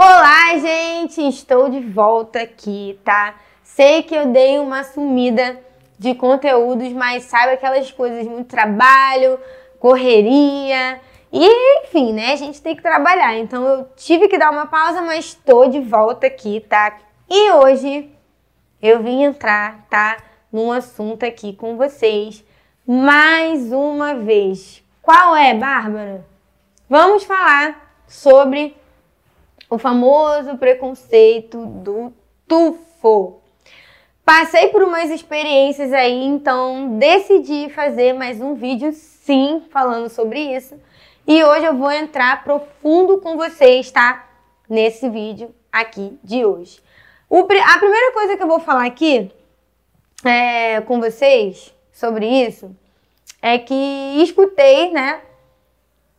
Olá, gente! Estou de volta aqui, tá? Sei que eu dei uma sumida de conteúdos, mas sabe aquelas coisas, muito trabalho, correria, e enfim, né? A gente tem que trabalhar. Então eu tive que dar uma pausa, mas estou de volta aqui, tá? E hoje eu vim entrar, tá? Num assunto aqui com vocês mais uma vez. Qual é, Bárbara? Vamos falar sobre o famoso preconceito do tufo. Passei por umas experiências aí, então decidi fazer mais um vídeo sim falando sobre isso. E hoje eu vou entrar profundo com vocês, tá? Nesse vídeo aqui de hoje. O, a primeira coisa que eu vou falar aqui é, com vocês sobre isso é que escutei, né?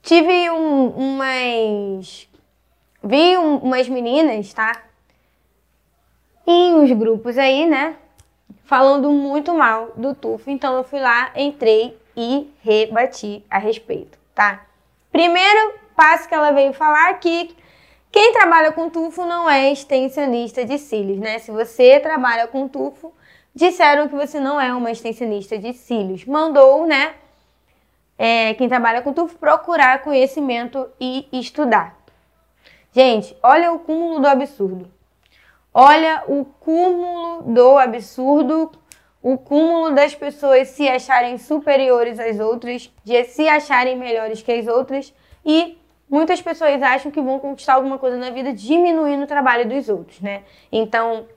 Tive um, umas vi um, umas meninas, tá? Em uns grupos aí, né? Falando muito mal do tufo. Então eu fui lá, entrei e rebati a respeito, tá? Primeiro passo que ela veio falar que quem trabalha com tufo não é extensionista de cílios, né? Se você trabalha com tufo, disseram que você não é uma extensionista de cílios. Mandou, né? É, quem trabalha com tufo procurar conhecimento e estudar. Gente, olha o cúmulo do absurdo. Olha o cúmulo do absurdo, o cúmulo das pessoas se acharem superiores às outras, de se acharem melhores que as outras e muitas pessoas acham que vão conquistar alguma coisa na vida diminuindo o trabalho dos outros, né? Então,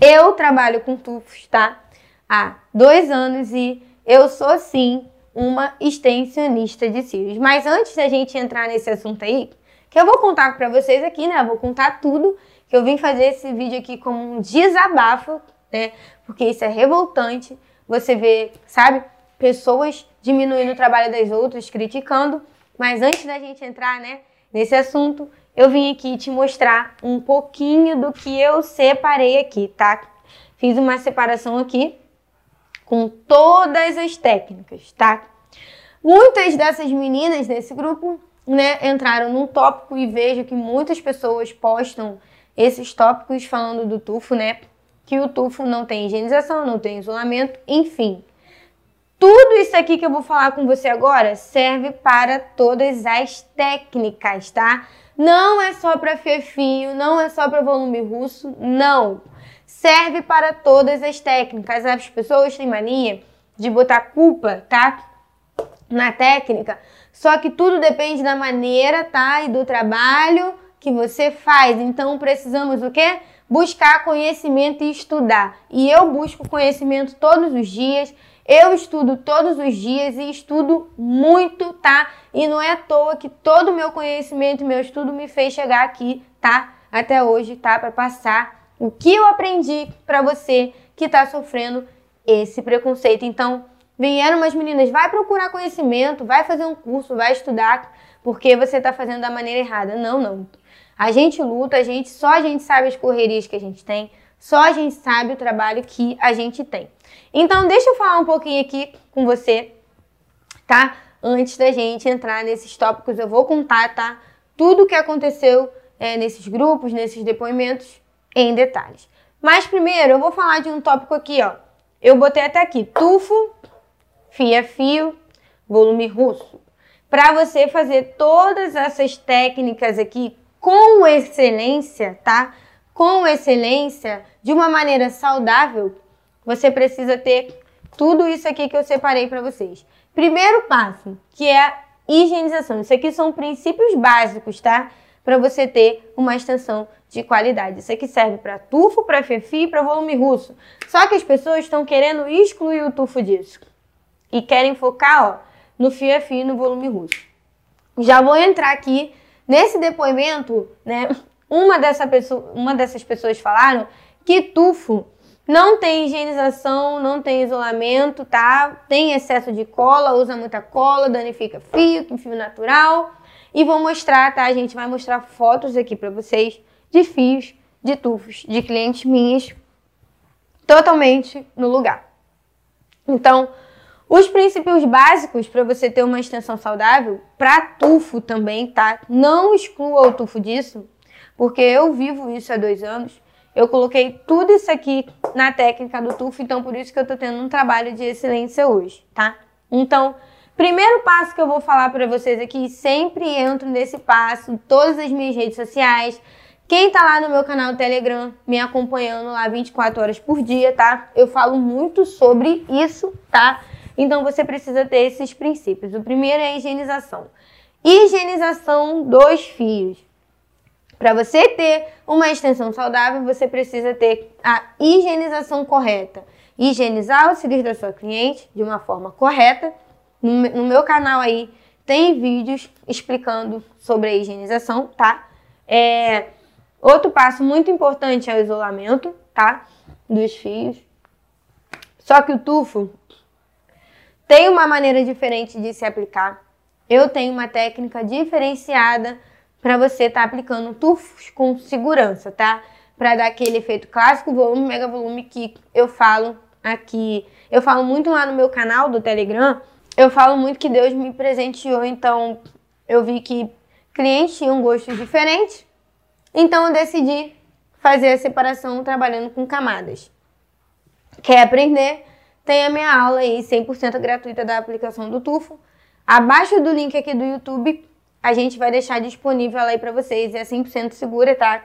eu trabalho com tufos, tá? Há dois anos e eu sou sim uma extensionista de cílios. Mas antes da gente entrar nesse assunto aí, que eu vou contar para vocês aqui, né? Eu vou contar tudo, que eu vim fazer esse vídeo aqui como um desabafo, né? Porque isso é revoltante. Você vê, sabe, pessoas diminuindo o trabalho das outras, criticando. Mas antes da gente entrar, né, nesse assunto, eu vim aqui te mostrar um pouquinho do que eu separei aqui, tá? Fiz uma separação aqui com todas as técnicas, tá? Muitas dessas meninas desse grupo né, entraram num tópico e vejo que muitas pessoas postam esses tópicos falando do tufo, né? Que o tufo não tem higienização, não tem isolamento, enfim. Tudo isso aqui que eu vou falar com você agora serve para todas as técnicas, tá? Não é só para fio, não é só para volume russo, não. Serve para todas as técnicas. As pessoas têm mania de botar culpa, tá? Na técnica só que tudo depende da maneira, tá? E do trabalho que você faz. Então precisamos o quê? Buscar conhecimento e estudar. E eu busco conhecimento todos os dias. Eu estudo todos os dias e estudo muito, tá? E não é à toa que todo o meu conhecimento e meu estudo me fez chegar aqui, tá? Até hoje, tá? Para passar o que eu aprendi para você que está sofrendo esse preconceito. Então, Vieram umas meninas, vai procurar conhecimento, vai fazer um curso, vai estudar, porque você está fazendo da maneira errada. Não, não. A gente luta, a gente só a gente sabe as correrias que a gente tem, só a gente sabe o trabalho que a gente tem. Então, deixa eu falar um pouquinho aqui com você, tá? Antes da gente entrar nesses tópicos, eu vou contar, tá? Tudo o que aconteceu é, nesses grupos, nesses depoimentos, em detalhes. Mas primeiro, eu vou falar de um tópico aqui, ó. Eu botei até aqui, tufo fio a fio, volume russo. Para você fazer todas essas técnicas aqui com excelência, tá? Com excelência, de uma maneira saudável, você precisa ter tudo isso aqui que eu separei para vocês. Primeiro passo, que é a higienização. Isso aqui são princípios básicos, tá? Para você ter uma extensão de qualidade. Isso aqui serve para tufo, para fefi e para volume russo. Só que as pessoas estão querendo excluir o tufo disso e querem focar ó, no fio a fio no volume russo. Já vou entrar aqui nesse depoimento, né? Uma, dessa pessoa, uma dessas pessoas falaram que tufo não tem higienização, não tem isolamento, tá? Tem excesso de cola, usa muita cola, danifica fio, que fio natural. E vou mostrar, tá? A gente vai mostrar fotos aqui para vocês de fios, de tufos, de clientes minhas, totalmente no lugar. Então, os princípios básicos para você ter uma extensão saudável, para tufo também, tá? Não exclua o tufo disso, porque eu vivo isso há dois anos. Eu coloquei tudo isso aqui na técnica do tufo, então por isso que eu tô tendo um trabalho de excelência hoje, tá? Então, primeiro passo que eu vou falar para vocês aqui, sempre entro nesse passo, todas as minhas redes sociais. Quem tá lá no meu canal Telegram, me acompanhando lá 24 horas por dia, tá? Eu falo muito sobre isso, tá? Então você precisa ter esses princípios. O primeiro é a higienização. Higienização dos fios. Para você ter uma extensão saudável, você precisa ter a higienização correta. Higienizar os cílios da sua cliente de uma forma correta. No meu canal aí tem vídeos explicando sobre a higienização, tá? É, outro passo muito importante é o isolamento, tá? Dos fios. Só que o tufo tem uma maneira diferente de se aplicar. Eu tenho uma técnica diferenciada para você estar tá aplicando tufos com segurança, tá? Para dar aquele efeito clássico, volume, mega volume que eu falo aqui. Eu falo muito lá no meu canal do Telegram. Eu falo muito que Deus me presenteou, então eu vi que clientes tinham gostos diferentes. Então eu decidi fazer a separação trabalhando com camadas. Quer aprender? Tem a minha aula aí 100% gratuita da aplicação do tufo. Abaixo do link aqui do YouTube a gente vai deixar disponível ela aí para vocês. É 100% segura, tá?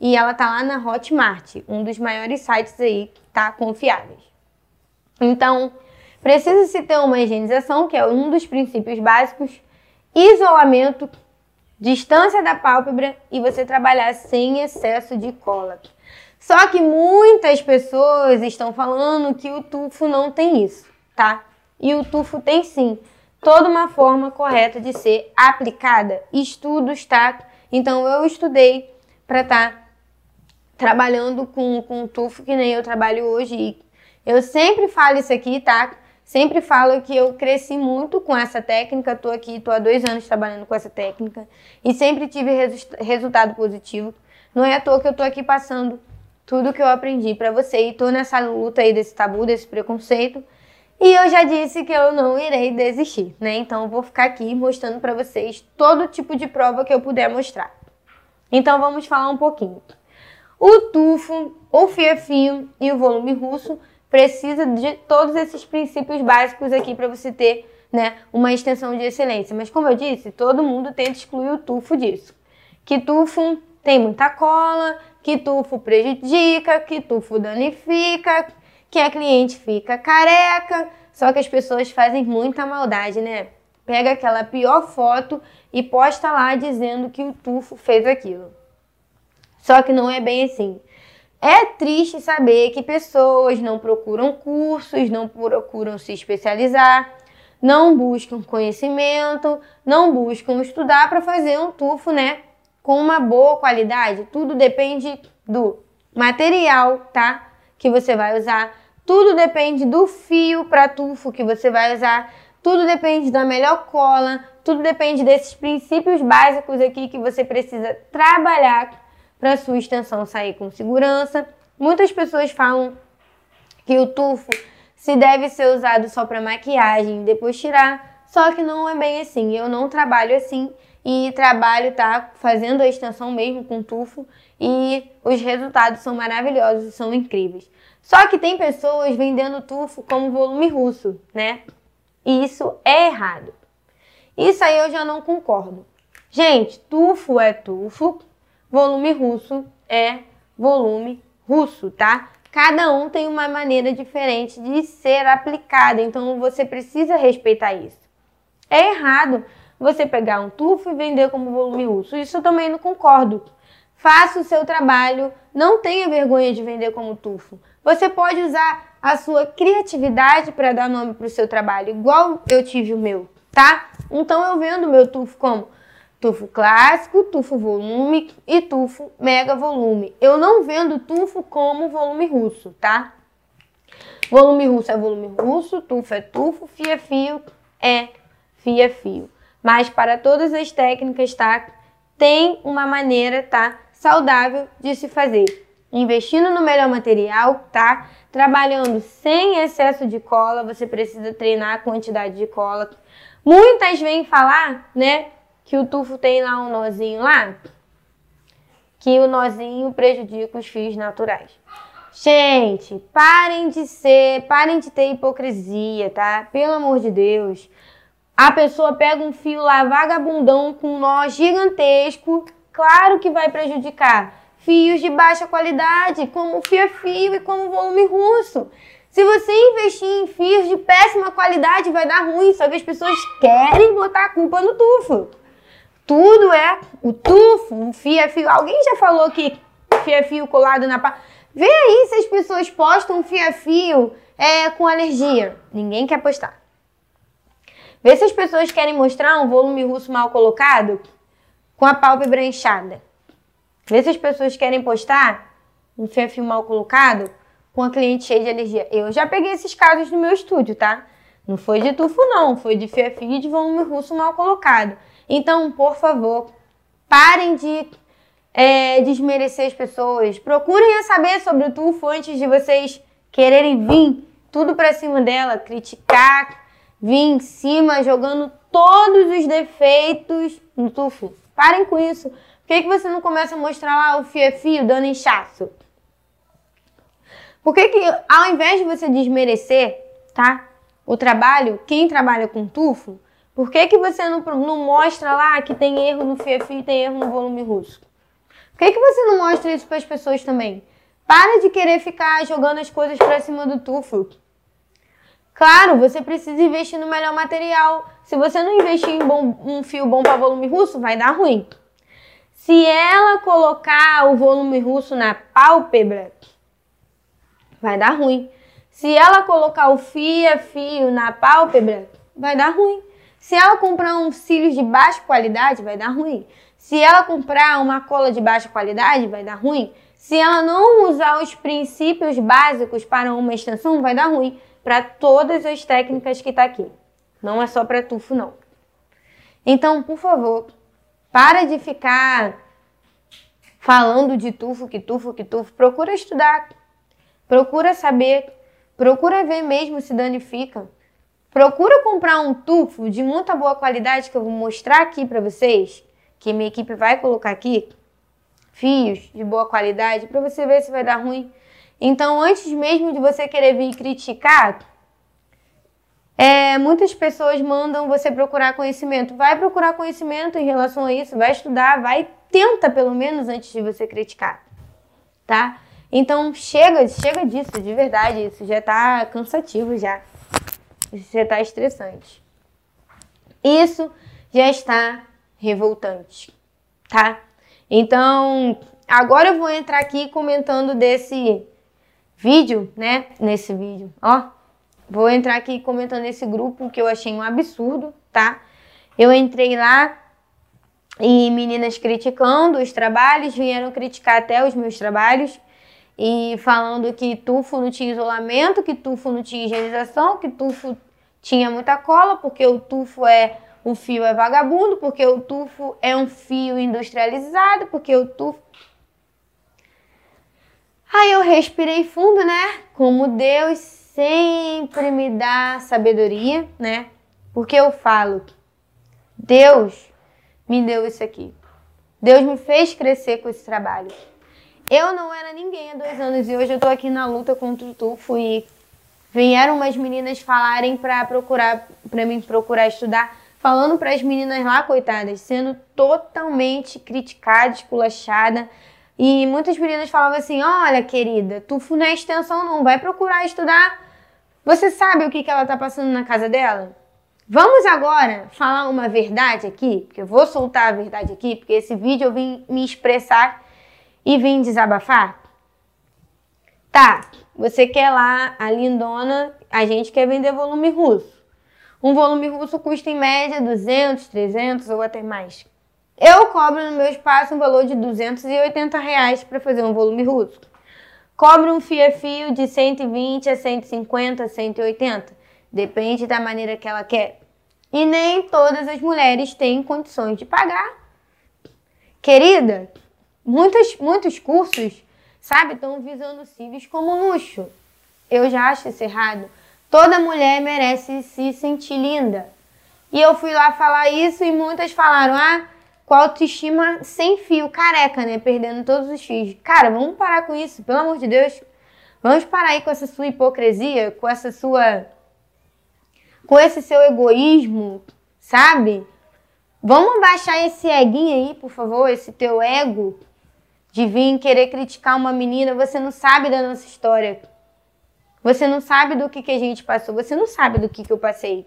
E ela tá lá na Hotmart, um dos maiores sites aí, tá? Confiáveis. Então, precisa-se ter uma higienização, que é um dos princípios básicos, isolamento, distância da pálpebra e você trabalhar sem excesso de cola. Só que muitas pessoas estão falando que o tufo não tem isso, tá? E o tufo tem sim toda uma forma correta de ser aplicada. Estudos, tá? Então eu estudei para estar tá trabalhando com, com tufo que nem eu trabalho hoje. Eu sempre falo isso aqui, tá? Sempre falo que eu cresci muito com essa técnica. Tô aqui, tô há dois anos trabalhando com essa técnica e sempre tive resu resultado positivo. Não é à toa que eu tô aqui passando tudo que eu aprendi para você e tô nessa luta aí desse tabu, desse preconceito e eu já disse que eu não irei desistir, né? Então eu vou ficar aqui mostrando para vocês todo tipo de prova que eu puder mostrar. Então vamos falar um pouquinho. O tufo, o fio e o volume russo precisa de todos esses princípios básicos aqui para você ter, né, uma extensão de excelência. Mas como eu disse, todo mundo tenta excluir o tufo disso. Que tufo tem muita cola, que tufo prejudica, que tufo danifica, que a cliente fica careca, só que as pessoas fazem muita maldade, né? Pega aquela pior foto e posta lá dizendo que o tufo fez aquilo. Só que não é bem assim. É triste saber que pessoas não procuram cursos, não procuram se especializar, não buscam conhecimento, não buscam estudar para fazer um tufo, né? Com uma boa qualidade. Tudo depende do material, tá? Que você vai usar, tudo depende do fio para tufo que você vai usar. Tudo depende da melhor cola. Tudo depende desses princípios básicos aqui que você precisa trabalhar para sua extensão sair com segurança. Muitas pessoas falam que o tufo se deve ser usado só para maquiagem, depois tirar. Só que não é bem assim. Eu não trabalho assim e trabalho tá fazendo a extensão mesmo com tufo e os resultados são maravilhosos, são incríveis. Só que tem pessoas vendendo tufo como volume russo, né? E isso é errado. Isso aí eu já não concordo. Gente, tufo é tufo, volume russo é volume russo, tá? Cada um tem uma maneira diferente de ser aplicada, então você precisa respeitar isso. É errado você pegar um tufo e vender como volume russo. Isso eu também não concordo. Faça o seu trabalho, não tenha vergonha de vender como tufo. Você pode usar a sua criatividade para dar nome para o seu trabalho, igual eu tive o meu, tá? Então eu vendo meu tufo como tufo clássico, tufo volume e tufo mega volume. Eu não vendo tufo como volume russo, tá? Volume russo é volume russo, tufo é tufo, fio é fio é fio é fio. Mas para todas as técnicas, tá? Tem uma maneira, tá? Saudável de se fazer investindo no melhor material, tá? Trabalhando sem excesso de cola, você precisa treinar a quantidade de cola. Muitas vêm falar, né, que o tufo tem lá um nozinho lá, que o nozinho prejudica os fios naturais. Gente, parem de ser, parem de ter hipocrisia, tá? Pelo amor de Deus. A pessoa pega um fio lá vagabundão com um nó gigantesco, claro que vai prejudicar. Fios de baixa qualidade, como fio a fio e como volume russo. Se você investir em fios de péssima qualidade, vai dar ruim, só que as pessoas querem botar a culpa no tufo. Tudo é o tufo, um fio a fio. Alguém já falou que fio a fio colado na pá. Vê aí se as pessoas postam fio a fio é, com alergia. Ninguém quer postar. Vê se as pessoas querem mostrar um volume russo mal colocado com a pálpebra inchada. Vê se as pessoas querem postar um fio mal colocado com a cliente cheia de alergia. Eu já peguei esses casos no meu estúdio, tá? Não foi de tufo, não. Foi de fio a fio de volume russo mal colocado. Então, por favor, parem de é, desmerecer as pessoas. Procurem saber sobre o tufo antes de vocês quererem vir tudo para cima dela, criticar, vir em cima jogando todos os defeitos no tufo. Parem com isso. Por que, que você não começa a mostrar lá o fio a fio dando inchaço? Por que, que ao invés de você desmerecer, tá? O trabalho, quem trabalha com tufo, por que, que você não, não mostra lá que tem erro no fio a fio e tem erro no volume russo? Por que, que você não mostra isso para as pessoas também? Para de querer ficar jogando as coisas para cima do tufo. Claro, você precisa investir no melhor material. Se você não investir em bom, um fio bom para volume russo, vai dar ruim. Se ela colocar o volume russo na pálpebra, vai dar ruim. Se ela colocar o fio fio na pálpebra, vai dar ruim. Se ela comprar uns cílios de baixa qualidade, vai dar ruim. Se ela comprar uma cola de baixa qualidade, vai dar ruim. Se ela não usar os princípios básicos para uma extensão, vai dar ruim para todas as técnicas que está aqui. Não é só para tufo, não. Então, por favor, para de ficar falando de tufo, que tufo, que tufo. Procura estudar, procura saber, procura ver mesmo se danifica. Procura comprar um tufo de muita boa qualidade que eu vou mostrar aqui para vocês que minha equipe vai colocar aqui, fios de boa qualidade, para você ver se vai dar ruim. Então, antes mesmo de você querer vir criticar, é, muitas pessoas mandam você procurar conhecimento. Vai procurar conhecimento em relação a isso, vai estudar, vai tenta pelo menos antes de você criticar, tá? Então chega, chega disso, de verdade, isso já tá cansativo já. Isso já tá estressante. Isso já está revoltante, tá? Então, agora eu vou entrar aqui comentando desse vídeo, né? Nesse vídeo, ó. Vou entrar aqui comentando esse grupo que eu achei um absurdo, tá? Eu entrei lá e meninas criticando os trabalhos, vieram criticar até os meus trabalhos e falando que tufo não tinha isolamento, que tufo não tinha higienização, que tufo tinha muita cola, porque o tufo é o fio é vagabundo, porque o tufo é um fio industrializado, porque o tufo. Aí eu respirei fundo, né? Como Deus sempre me dá sabedoria, né? Porque eu falo, Deus me deu isso aqui. Deus me fez crescer com esse trabalho. Eu não era ninguém há dois anos e hoje eu tô aqui na luta contra o tufo e vieram umas meninas falarem para procurar, para mim procurar estudar falando para as meninas lá, coitadas, sendo totalmente criticada, esculachada. E muitas meninas falavam assim: Olha, querida, tu não é extensão, não, vai procurar estudar. Você sabe o que, que ela tá passando na casa dela? Vamos agora falar uma verdade aqui, porque eu vou soltar a verdade aqui, porque esse vídeo eu vim me expressar e vim desabafar. Tá, você quer lá, a lindona, a gente quer vender volume russo. Um volume russo custa em média 200, 300 ou até mais. Eu cobro no meu espaço um valor de 280 reais para fazer um volume russo. Cobro um fio a fio de 120 a 150, 180. Depende da maneira que ela quer. E nem todas as mulheres têm condições de pagar. Querida, muitos, muitos cursos, sabe, estão visando cíveis como luxo. Eu já acho isso errado. Toda mulher merece se sentir linda. E eu fui lá falar isso e muitas falaram: ah, com a autoestima sem fio, careca, né? Perdendo todos os fios. Cara, vamos parar com isso, pelo amor de Deus. Vamos parar aí com essa sua hipocrisia, com essa sua. com esse seu egoísmo, sabe? Vamos baixar esse eguinho aí, por favor, esse teu ego de vir querer criticar uma menina. Você não sabe da nossa história. Você não sabe do que, que a gente passou. Você não sabe do que, que eu passei.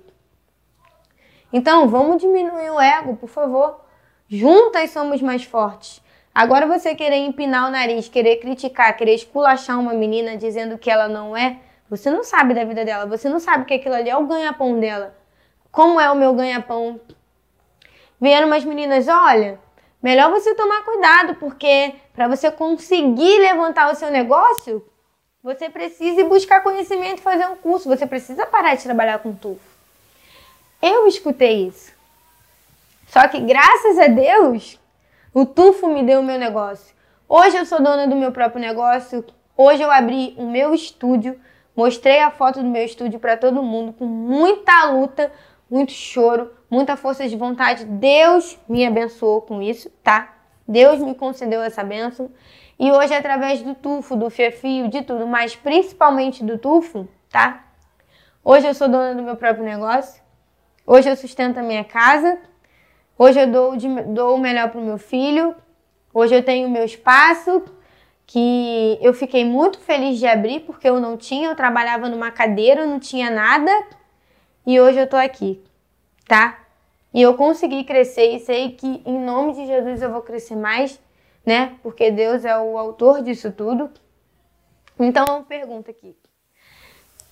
Então, vamos diminuir o ego, por favor. Juntas somos mais fortes. Agora você querer empinar o nariz, querer criticar, querer esculachar uma menina dizendo que ela não é, você não sabe da vida dela, você não sabe que aquilo ali é o ganha-pão dela. Como é o meu ganha-pão? Vieram umas meninas, olha, melhor você tomar cuidado, porque para você conseguir levantar o seu negócio, você precisa buscar conhecimento e fazer um curso, você precisa parar de trabalhar com tufo. Eu escutei isso. Só que graças a Deus, o tufo me deu o meu negócio. Hoje eu sou dona do meu próprio negócio. Hoje eu abri o meu estúdio, mostrei a foto do meu estúdio para todo mundo com muita luta, muito choro, muita força de vontade. Deus me abençoou com isso, tá? Deus me concedeu essa bênção. E hoje, através do tufo, do fiafio, de tudo, mas principalmente do tufo, tá? Hoje eu sou dona do meu próprio negócio. Hoje eu sustento a minha casa. Hoje eu dou, de, dou o melhor para o meu filho. Hoje eu tenho o meu espaço, que eu fiquei muito feliz de abrir, porque eu não tinha, eu trabalhava numa cadeira, não tinha nada. E hoje eu tô aqui, tá? E eu consegui crescer e sei que em nome de Jesus eu vou crescer mais, né? Porque Deus é o autor disso tudo. Então, pergunta aqui.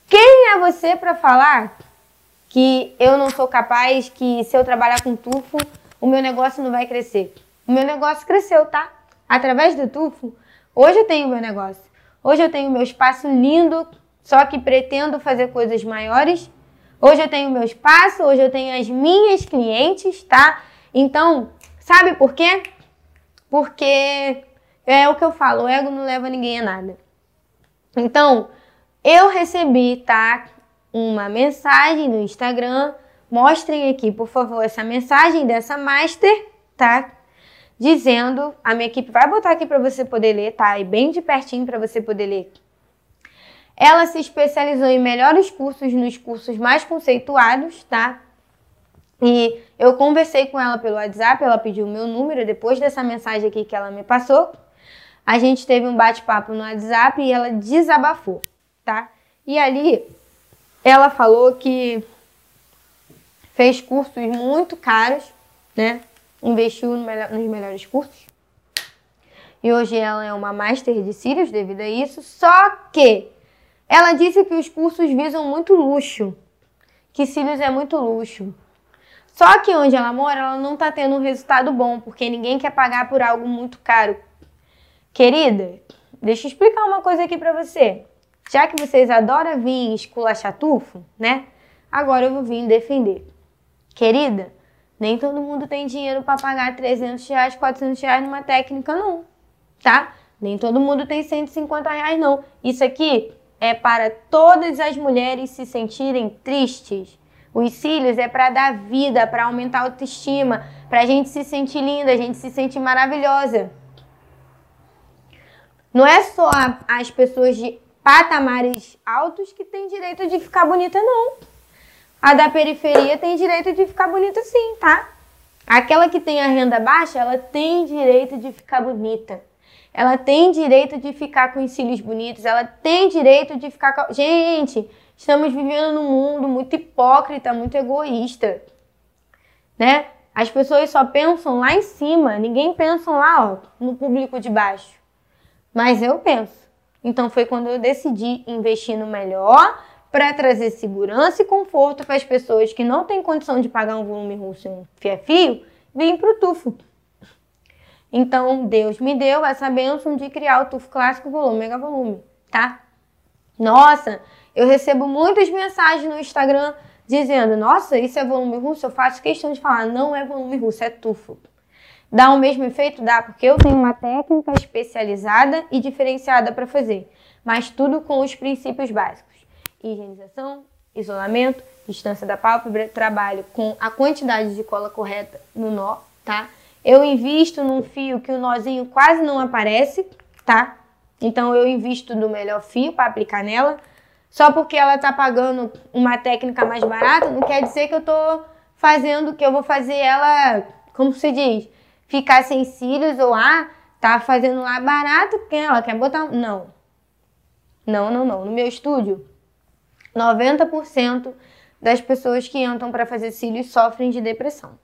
Quem é você para falar que eu não sou capaz, que se eu trabalhar com tufo, o meu negócio não vai crescer. O meu negócio cresceu, tá? Através do tufo, hoje eu tenho meu negócio. Hoje eu tenho meu espaço lindo, só que pretendo fazer coisas maiores. Hoje eu tenho meu espaço, hoje eu tenho as minhas clientes, tá? Então, sabe por quê? Porque é o que eu falo, o ego não leva ninguém a nada. Então, eu recebi, tá? Uma mensagem no Instagram. Mostrem aqui, por favor, essa mensagem dessa master, tá? Dizendo, a minha equipe vai botar aqui para você poder ler, tá? E bem de pertinho para você poder ler. Ela se especializou em melhores cursos nos cursos mais conceituados, tá? E eu conversei com ela pelo WhatsApp, ela pediu o meu número depois dessa mensagem aqui que ela me passou. A gente teve um bate-papo no WhatsApp e ela desabafou, tá? E ali ela falou que fez cursos muito caros, né? Investiu no melhor, nos melhores cursos. E hoje ela é uma master de cílios devido a isso. Só que ela disse que os cursos visam muito luxo, que cílios é muito luxo. Só que onde ela mora, ela não tá tendo um resultado bom, porque ninguém quer pagar por algo muito caro. Querida, deixa eu explicar uma coisa aqui para você. Já que vocês adoram vir esculachar tufo, né? Agora eu vou vir defender. Querida, nem todo mundo tem dinheiro para pagar 300 reais, 400 reais numa técnica, não. Tá? Nem todo mundo tem 150 reais, não. Isso aqui é para todas as mulheres se sentirem tristes. Os cílios é para dar vida, para aumentar a autoestima, para a gente se sentir linda, a gente se sentir maravilhosa. Não é só as pessoas de patamares altos que tem direito de ficar bonita, não. A da periferia tem direito de ficar bonita sim, tá? Aquela que tem a renda baixa, ela tem direito de ficar bonita. Ela tem direito de ficar com os cílios bonitos, ela tem direito de ficar com... Gente, estamos vivendo num mundo muito hipócrita, muito egoísta, né? As pessoas só pensam lá em cima, ninguém pensa lá, ó, no público de baixo. Mas eu penso. Então foi quando eu decidi investir no melhor para trazer segurança e conforto para as pessoas que não têm condição de pagar um volume russo em fio-fio, vim para o tufo. Então Deus me deu essa bênção de criar o tufo clássico volume mega volume, tá? Nossa, eu recebo muitas mensagens no Instagram dizendo: Nossa, isso é volume russo? Eu faço questão de falar: Não é volume russo, é tufo. Dá o mesmo efeito? Dá, porque eu tenho uma técnica especializada e diferenciada para fazer, mas tudo com os princípios básicos: higienização, isolamento, distância da pálpebra, trabalho com a quantidade de cola correta no nó, tá? Eu invisto num fio que o nozinho quase não aparece, tá? Então eu invisto no melhor fio para aplicar nela. Só porque ela tá pagando uma técnica mais barata, não quer dizer que eu tô fazendo que eu vou fazer ela, como se diz, ficar sem cílios ou ah, tá fazendo lá barato porque ela quer botar. Não. Não, não, não. No meu estúdio, 90% das pessoas que entram para fazer cílios sofrem de depressão.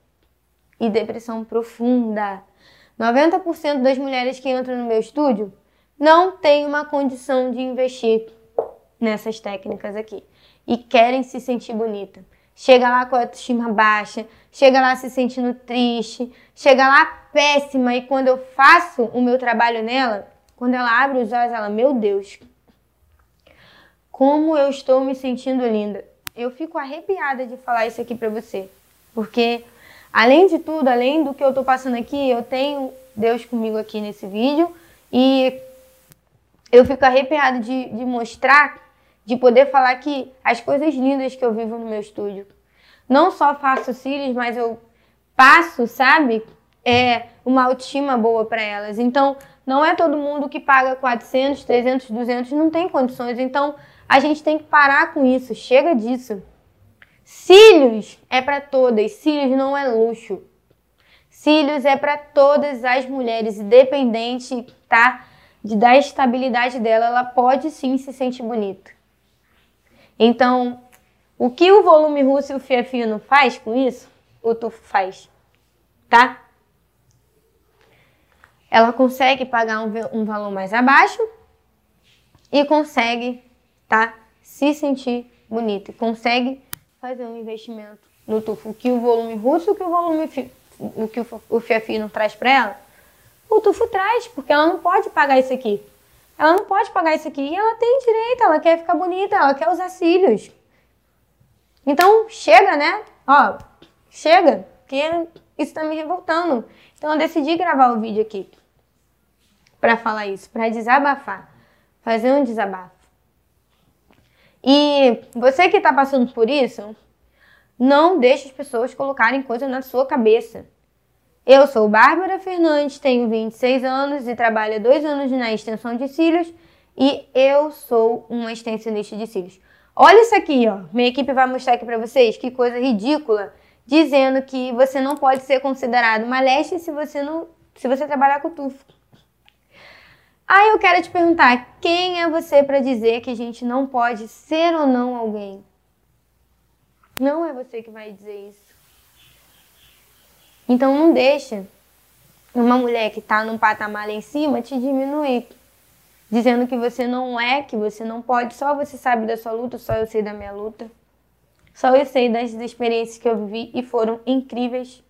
E depressão profunda. 90% das mulheres que entram no meu estúdio não têm uma condição de investir nessas técnicas aqui e querem se sentir bonita. Chega lá com a autoestima baixa, chega lá se sentindo triste, chega lá péssima e quando eu faço o meu trabalho nela, quando ela abre os olhos, ela, meu Deus, como eu estou me sentindo linda. Eu fico arrepiada de falar isso aqui para você, porque além de tudo, além do que eu estou passando aqui, eu tenho Deus comigo aqui nesse vídeo e eu fico arrepiada de, de mostrar de poder falar que as coisas lindas que eu vivo no meu estúdio. Não só faço cílios, mas eu passo, sabe? É uma autoestima boa para elas. Então, não é todo mundo que paga 400, 300, 200, não tem condições. Então, a gente tem que parar com isso. Chega disso. Cílios é para todas. Cílios não é luxo. Cílios é para todas as mulheres, independente, tá? De da estabilidade dela, ela pode sim se sentir bonita. Então, o que o volume russo e o fia fino faz com isso, o tufo faz, tá? Ela consegue pagar um, um valor mais abaixo e consegue, tá? Se sentir bonita, consegue fazer um investimento no tufo. O que o volume russo, o que o volume o que o fia fino traz para ela, o tufo traz, porque ela não pode pagar isso aqui. Ela não pode pagar isso aqui e ela tem direito, ela quer ficar bonita, ela quer usar cílios. Então, chega, né? Ó, chega, que isso tá me revoltando. Então, eu decidi gravar o vídeo aqui para falar isso, para desabafar, fazer um desabafo. E você que tá passando por isso, não deixe as pessoas colocarem coisa na sua cabeça. Eu sou Bárbara Fernandes, tenho 26 anos e trabalho há dois anos na extensão de cílios e eu sou uma extensionista de cílios. Olha isso aqui, ó. Minha equipe vai mostrar aqui para vocês que coisa ridícula, dizendo que você não pode ser considerado uma leste se você não, se você trabalhar com tufo. Aí eu quero te perguntar, quem é você para dizer que a gente não pode ser ou não alguém? Não é você que vai dizer isso. Então não deixa uma mulher que está num patamar lá em cima te diminuir. Dizendo que você não é, que você não pode, só você sabe da sua luta, só eu sei da minha luta. Só eu sei das experiências que eu vivi e foram incríveis.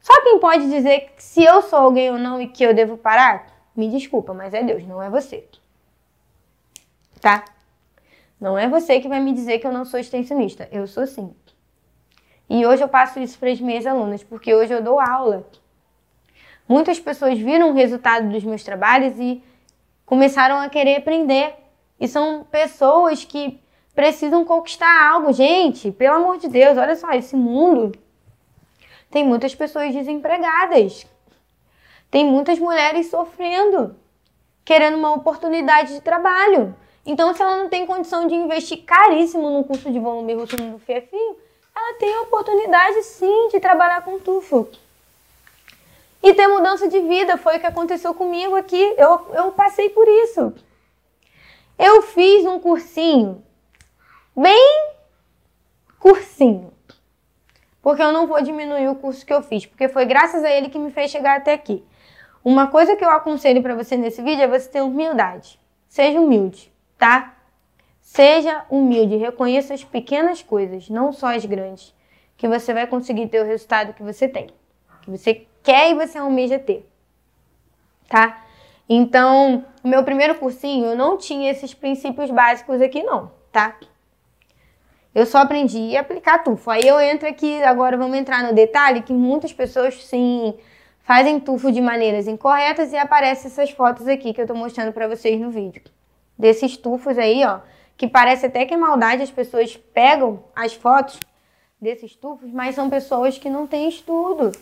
Só quem pode dizer se eu sou alguém ou não e que eu devo parar, me desculpa, mas é Deus, não é você. Tá? Não é você que vai me dizer que eu não sou extensionista. Eu sou sim. E hoje eu passo isso para as minhas alunas, porque hoje eu dou aula. Muitas pessoas viram o resultado dos meus trabalhos e começaram a querer aprender. E são pessoas que precisam conquistar algo. Gente, pelo amor de Deus, olha só, esse mundo tem muitas pessoas desempregadas. Tem muitas mulheres sofrendo, querendo uma oportunidade de trabalho. Então, se ela não tem condição de investir caríssimo no curso de volume russo no FIFI, ela tem a oportunidade sim de trabalhar com tufo. E ter mudança de vida foi o que aconteceu comigo aqui. Eu, eu passei por isso. Eu fiz um cursinho, bem cursinho. Porque eu não vou diminuir o curso que eu fiz, porque foi graças a ele que me fez chegar até aqui. Uma coisa que eu aconselho para você nesse vídeo é você ter humildade. Seja humilde, tá? Seja humilde, reconheça as pequenas coisas, não só as grandes, que você vai conseguir ter o resultado que você tem, que você quer e você almeja ter. Tá? Então, o meu primeiro cursinho, eu não tinha esses princípios básicos aqui não, tá? Eu só aprendi a aplicar tufo. Aí eu entro aqui, agora vamos entrar no detalhe que muitas pessoas sim fazem tufo de maneiras incorretas e aparecem essas fotos aqui que eu tô mostrando para vocês no vídeo. Desses tufos aí, ó, que parece até que é maldade, as pessoas pegam as fotos desses tufos, mas são pessoas que não têm estudo.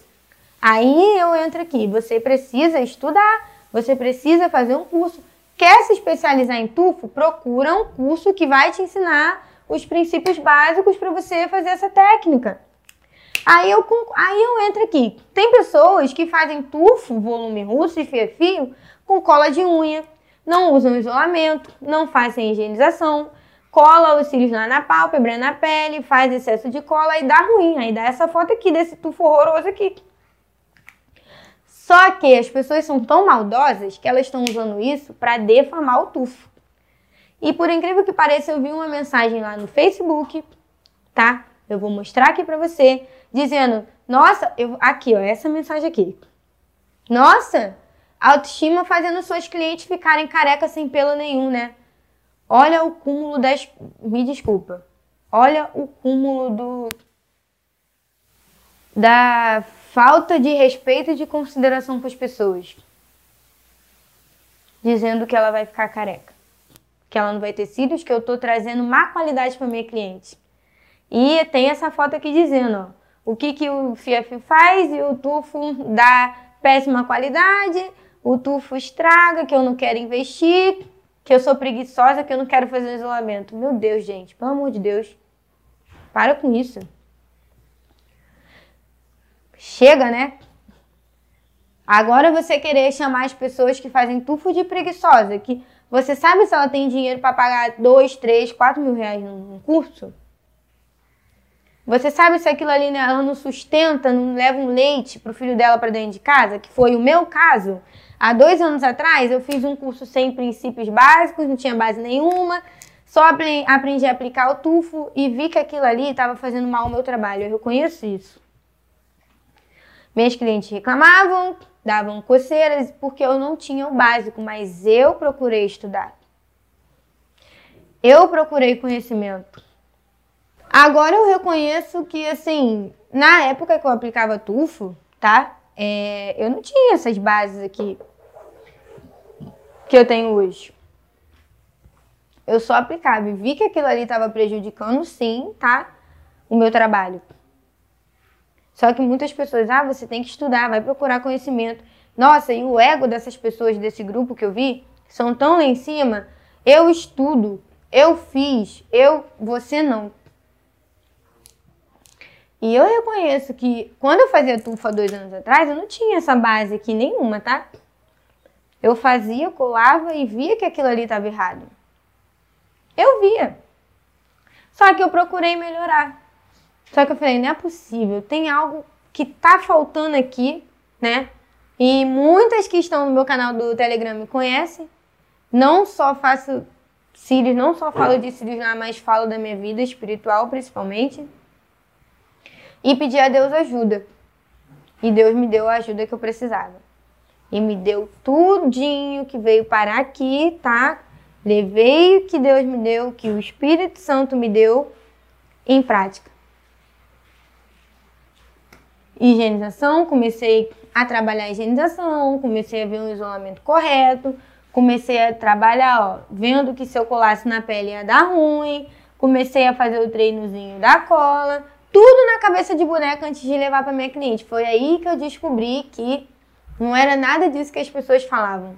Aí eu entro aqui, você precisa estudar, você precisa fazer um curso. Quer se especializar em tufo? Procura um curso que vai te ensinar os princípios básicos para você fazer essa técnica. Aí eu, aí eu entro aqui. Tem pessoas que fazem tufo, volume russo e fio-fio com cola de unha, não usam isolamento, não fazem higienização, cola os cílios lá na pálpebra, na pele, faz excesso de cola e dá ruim. Aí dá essa foto aqui desse tufo horroroso aqui. Só que as pessoas são tão maldosas que elas estão usando isso para defamar o tufo. E por incrível que pareça, eu vi uma mensagem lá no Facebook, tá? Eu vou mostrar aqui para você, dizendo: "Nossa, eu aqui, ó, essa mensagem aqui. Nossa, autoestima fazendo suas clientes ficarem careca sem pelo nenhum, né? Olha o cúmulo das, me desculpa. Olha o cúmulo do da falta de respeito e de consideração com as pessoas. Dizendo que ela vai ficar careca. Que ela não vai ter cílios, que eu tô trazendo má qualidade para minha cliente. E tem essa foto aqui dizendo, ó, o que, que o FIAF faz e o tufo dá péssima qualidade, o tufo estraga, que eu não quero investir, que eu sou preguiçosa, que eu não quero fazer isolamento. Meu Deus, gente, pelo amor de Deus. Para com isso. Chega, né? Agora você querer chamar as pessoas que fazem tufo de preguiçosa, que você sabe se ela tem dinheiro para pagar 2, 3, 4 mil reais num curso? Você sabe se aquilo ali né, ela não sustenta, não leva um leite para o filho dela para dentro de casa? Que foi o meu caso. Há dois anos atrás eu fiz um curso sem princípios básicos, não tinha base nenhuma, só aprendi a aplicar o tufo e vi que aquilo ali estava fazendo mal ao meu trabalho. Eu reconheço isso. Meus clientes reclamavam, davam coceiras porque eu não tinha o básico, mas eu procurei estudar. Eu procurei conhecimento. Agora eu reconheço que, assim, na época que eu aplicava tufo, tá? É, eu não tinha essas bases aqui que eu tenho hoje. Eu só aplicava e vi que aquilo ali estava prejudicando, sim, tá? O meu trabalho. Só que muitas pessoas, ah, você tem que estudar, vai procurar conhecimento. Nossa, e o ego dessas pessoas desse grupo que eu vi são tão lá em cima. Eu estudo, eu fiz, eu, você não. E eu reconheço que quando eu fazia tufa dois anos atrás, eu não tinha essa base aqui nenhuma, tá? Eu fazia, colava e via que aquilo ali estava errado. Eu via. Só que eu procurei melhorar. Só que eu falei, não é possível, tem algo que tá faltando aqui, né? E muitas que estão no meu canal do Telegram me conhecem. Não só faço cílios, não só falo de cílios lá, mas falo da minha vida espiritual, principalmente. E pedi a Deus ajuda. E Deus me deu a ajuda que eu precisava. E me deu tudinho que veio parar aqui, tá? Levei o que Deus me deu, que o Espírito Santo me deu, em prática higienização, comecei a trabalhar a higienização, comecei a ver um isolamento correto, comecei a trabalhar, ó, vendo que se eu colasse na pele ia dar ruim, comecei a fazer o treinozinho da cola, tudo na cabeça de boneca antes de levar para minha cliente. Foi aí que eu descobri que não era nada disso que as pessoas falavam.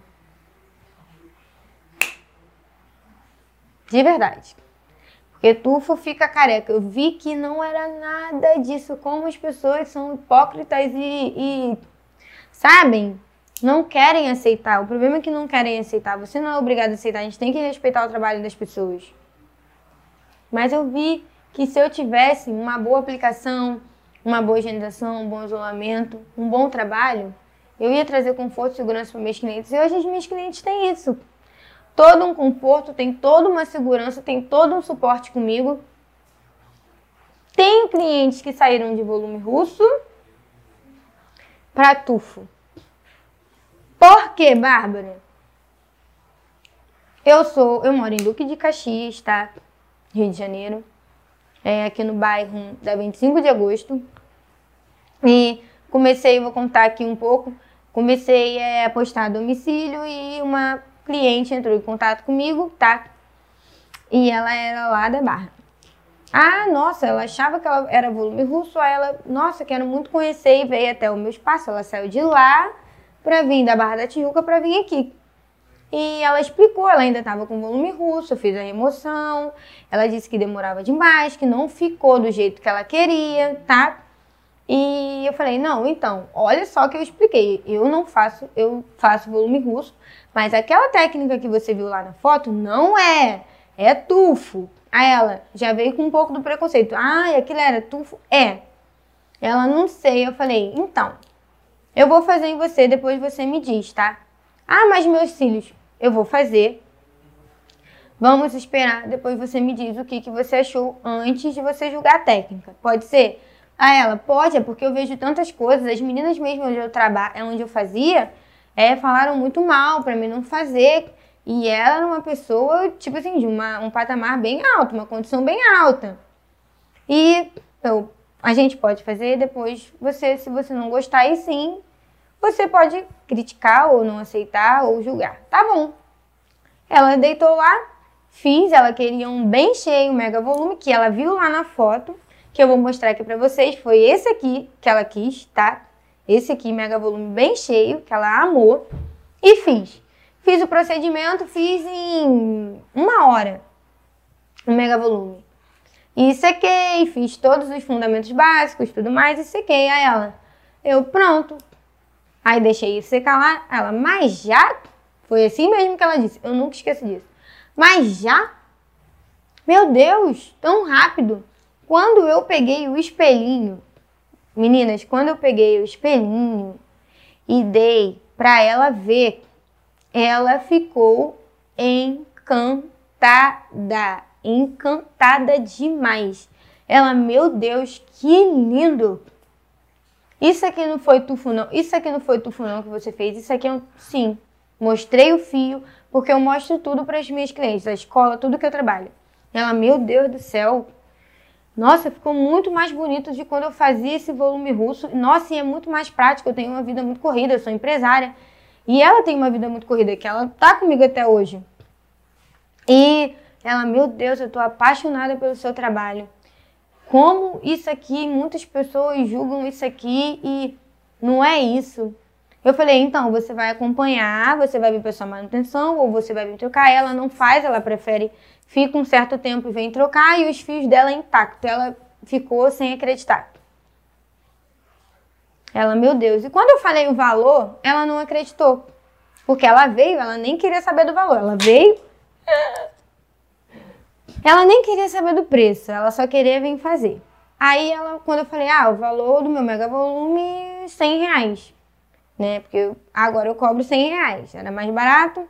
De verdade. Porque tufo fica careca. Eu vi que não era nada disso. Como as pessoas são hipócritas e, e sabem, não querem aceitar. O problema é que não querem aceitar. Você não é obrigado a aceitar. A gente tem que respeitar o trabalho das pessoas. Mas eu vi que se eu tivesse uma boa aplicação, uma boa higienização, um bom isolamento, um bom trabalho, eu ia trazer conforto e segurança para meus clientes. E hoje os meus clientes têm isso todo um conforto, tem toda uma segurança, tem todo um suporte comigo. Tem clientes que saíram de volume russo para tufo. Por quê, Bárbara? Eu sou, eu moro em Duque de Caxias, tá? Rio de Janeiro. É, aqui no bairro da 25 de agosto. E comecei, vou contar aqui um pouco. Comecei é, a postar domicílio e uma cliente entrou em contato comigo, tá? E ela era lá da Barra. Ah, nossa, ela achava que ela era volume russo, aí ela, nossa, quero muito conhecer e veio até o meu espaço. Ela saiu de lá para vir da Barra da Tijuca para vir aqui. E ela explicou, ela ainda estava com volume russo, eu fiz a remoção. Ela disse que demorava demais, que não ficou do jeito que ela queria, tá? E eu falei, não, então, olha só que eu expliquei. Eu não faço, eu faço volume russo, mas aquela técnica que você viu lá na foto não é, é tufo. Aí ela já veio com um pouco do preconceito. Ah, aquilo era tufo? É. Ela não sei. Eu falei, então, eu vou fazer em você, depois você me diz, tá? Ah, mas meus cílios, eu vou fazer. Vamos esperar, depois você me diz o que, que você achou antes de você julgar a técnica. Pode ser? Ah, ela, pode, é porque eu vejo tantas coisas. As meninas mesmo onde eu trabalho, onde eu fazia, é, falaram muito mal para mim não fazer. E ela era uma pessoa, tipo assim, de uma, um patamar bem alto, uma condição bem alta. E eu, a gente pode fazer depois, você, se você não gostar, aí sim, você pode criticar ou não aceitar ou julgar. Tá bom. Ela deitou lá, fiz, ela queria um bem cheio, um mega volume, que ela viu lá na foto, que eu vou mostrar aqui pra vocês. Foi esse aqui que ela quis, tá? Esse aqui, mega volume bem cheio, que ela amou. E fiz. Fiz o procedimento, fiz em uma hora. Um mega volume. E sequei, fiz todos os fundamentos básicos, tudo mais, e sequei a ela. Eu, pronto, Aí deixei secar lá. Ela, mas já? Foi assim mesmo que ela disse. Eu nunca esqueço disso. Mas já? Meu Deus, tão rápido. Quando eu peguei o espelhinho, meninas, quando eu peguei o espelhinho e dei para ela ver, ela ficou encantada, encantada demais. Ela, meu Deus, que lindo! Isso aqui não foi tufo não, isso aqui não foi tufo não que você fez, isso aqui é um... Sim, mostrei o fio, porque eu mostro tudo para as minhas clientes, da escola, tudo que eu trabalho. Ela, meu Deus do céu, nossa, ficou muito mais bonito de quando eu fazia esse volume russo. Nossa, e é muito mais prático, eu tenho uma vida muito corrida, eu sou empresária. E ela tem uma vida muito corrida, que ela tá comigo até hoje. E ela, meu Deus, eu tô apaixonada pelo seu trabalho como isso aqui, muitas pessoas julgam isso aqui e não é isso. Eu falei, então, você vai acompanhar, você vai vir para sua manutenção ou você vai vir trocar. Ela não faz, ela prefere, fica um certo tempo e vem trocar e os fios dela é intacto. Ela ficou sem acreditar. Ela, meu Deus. E quando eu falei o valor, ela não acreditou. Porque ela veio, ela nem queria saber do valor. Ela veio. Ela nem queria saber do preço, ela só queria vir fazer. Aí ela, quando eu falei, ah, o valor do meu mega volume, 100 reais. Né? Porque agora eu cobro 100 reais. Era mais barato.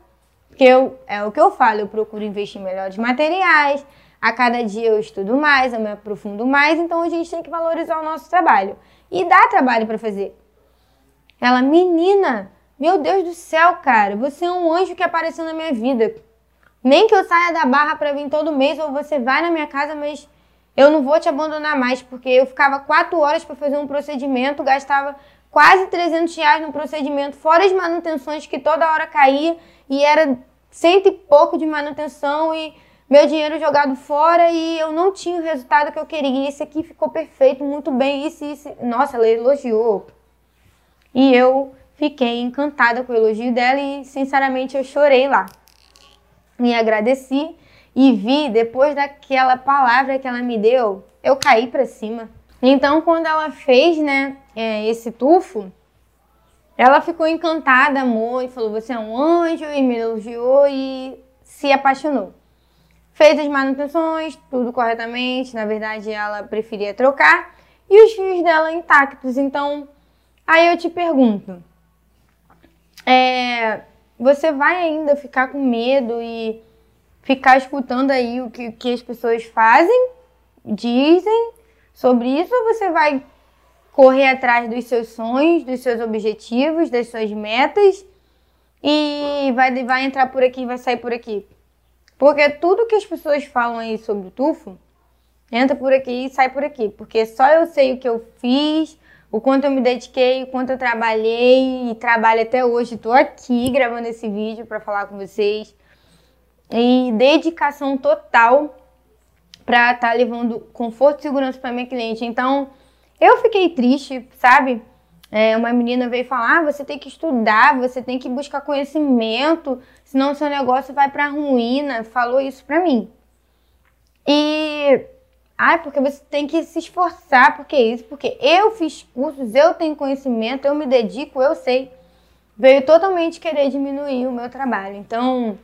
Porque eu, é o que eu falo, eu procuro investir em melhores materiais. A cada dia eu estudo mais, eu me aprofundo mais. Então a gente tem que valorizar o nosso trabalho. E dá trabalho para fazer. Ela, menina, meu Deus do céu, cara, você é um anjo que apareceu na minha vida. Nem que eu saia da barra para vir todo mês, ou você vai na minha casa, mas eu não vou te abandonar mais, porque eu ficava quatro horas para fazer um procedimento, gastava quase 300 reais no procedimento, fora as manutenções que toda hora caía, e era cento e pouco de manutenção, e meu dinheiro jogado fora, e eu não tinha o resultado que eu queria. E esse aqui ficou perfeito, muito bem, isso. Nossa, ela elogiou. E eu fiquei encantada com o elogio dela, e sinceramente eu chorei lá me agradeci e vi depois daquela palavra que ela me deu, eu caí para cima. Então, quando ela fez, né, é, esse tufo, ela ficou encantada, amor, e falou: Você é um anjo, e me elogiou e se apaixonou. Fez as manutenções, tudo corretamente. Na verdade, ela preferia trocar e os fios dela intactos. Então, aí eu te pergunto: é, você vai ainda ficar com medo e ficar escutando aí o que, que as pessoas fazem, dizem sobre isso, ou você vai correr atrás dos seus sonhos, dos seus objetivos, das suas metas e vai, vai entrar por aqui vai sair por aqui? Porque tudo que as pessoas falam aí sobre o tufo entra por aqui e sai por aqui. Porque só eu sei o que eu fiz, o quanto eu me dediquei, o quanto eu trabalhei e trabalho até hoje. Estou aqui gravando esse vídeo para falar com vocês. E dedicação total para estar tá levando conforto e segurança para minha cliente. Então, eu fiquei triste, sabe? É, uma menina veio falar: ah, você tem que estudar, você tem que buscar conhecimento, senão seu negócio vai para ruína. Falou isso para mim. E ai, porque você tem que se esforçar, porque isso, porque eu fiz cursos, eu tenho conhecimento, eu me dedico, eu sei. Veio totalmente querer diminuir o meu trabalho. Então,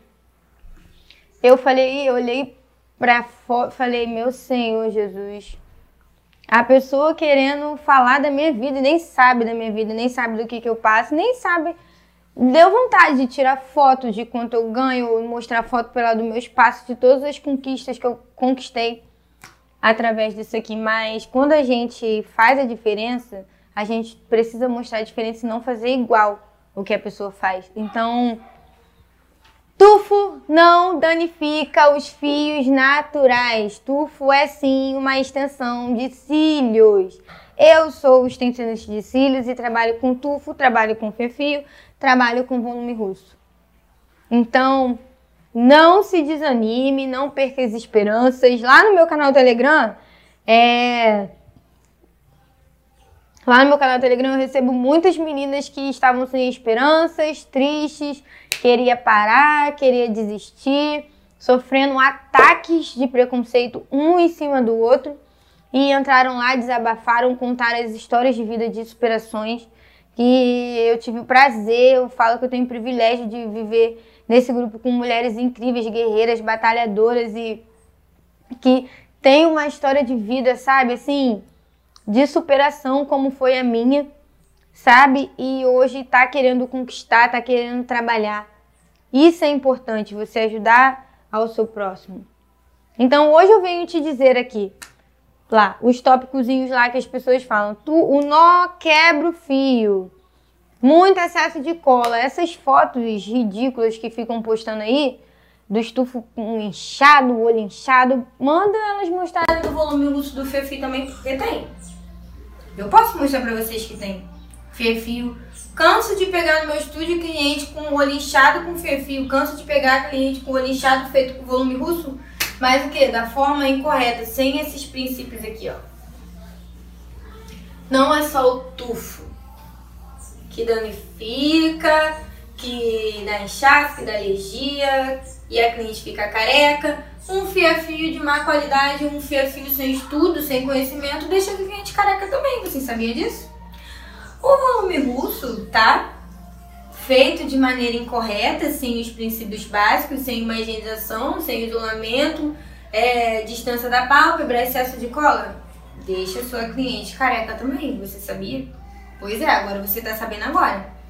eu falei, eu olhei para fora, falei, meu Senhor Jesus, a pessoa querendo falar da minha vida e nem sabe da minha vida, nem sabe do que, que eu passo, nem sabe. Deu vontade de tirar foto de quanto eu ganho, mostrar foto pela do meu espaço, de todas as conquistas que eu conquistei através disso aqui. Mas quando a gente faz a diferença, a gente precisa mostrar a diferença e não fazer igual o que a pessoa faz. Então, Tufo não danifica os fios naturais. Tufo é sim uma extensão de cílios. Eu sou extensionista de cílios e trabalho com tufo, trabalho com fio, trabalho com volume russo. Então, não se desanime, não perca as esperanças. Lá no meu canal Telegram, é, Lá no meu canal Telegram eu recebo muitas meninas que estavam sem esperanças, tristes, queria parar, queria desistir, sofrendo ataques de preconceito um em cima do outro e entraram lá, desabafaram, contaram as histórias de vida de superações que eu tive o prazer, eu falo que eu tenho o privilégio de viver nesse grupo com mulheres incríveis, guerreiras, batalhadoras e que tem uma história de vida, sabe? Assim, de superação como foi a minha, sabe? E hoje tá querendo conquistar, tá querendo trabalhar. Isso é importante, você ajudar ao seu próximo. Então hoje eu venho te dizer aqui, lá, os tópicozinhos lá que as pessoas falam. Tu, o nó quebra o fio. Muito excesso de cola. Essas fotos ridículas que ficam postando aí, do estufo inchado, o olho inchado, manda elas mostrarem do volume russo do Fefi também, porque tem. Eu posso mostrar pra vocês que tem fio. Canso de pegar no meu estúdio cliente com o olho inchado com fio. Canso de pegar cliente com o olho inchado feito com volume russo. Mas o que? Da forma incorreta, sem esses princípios aqui, ó. Não é só o tufo que danifica, que dá inchaço, que dá alergia e a cliente fica careca um fio-a-fio de má qualidade, um fio-a-fio sem estudo, sem conhecimento, deixa o cliente careca também. Você sabia disso? O volume russo, tá? Feito de maneira incorreta, sem os princípios básicos, sem uma higienização, sem isolamento, é, distância da pálpebra, excesso de cola, deixa a sua cliente careca também. Você sabia? Pois é, agora você tá sabendo agora.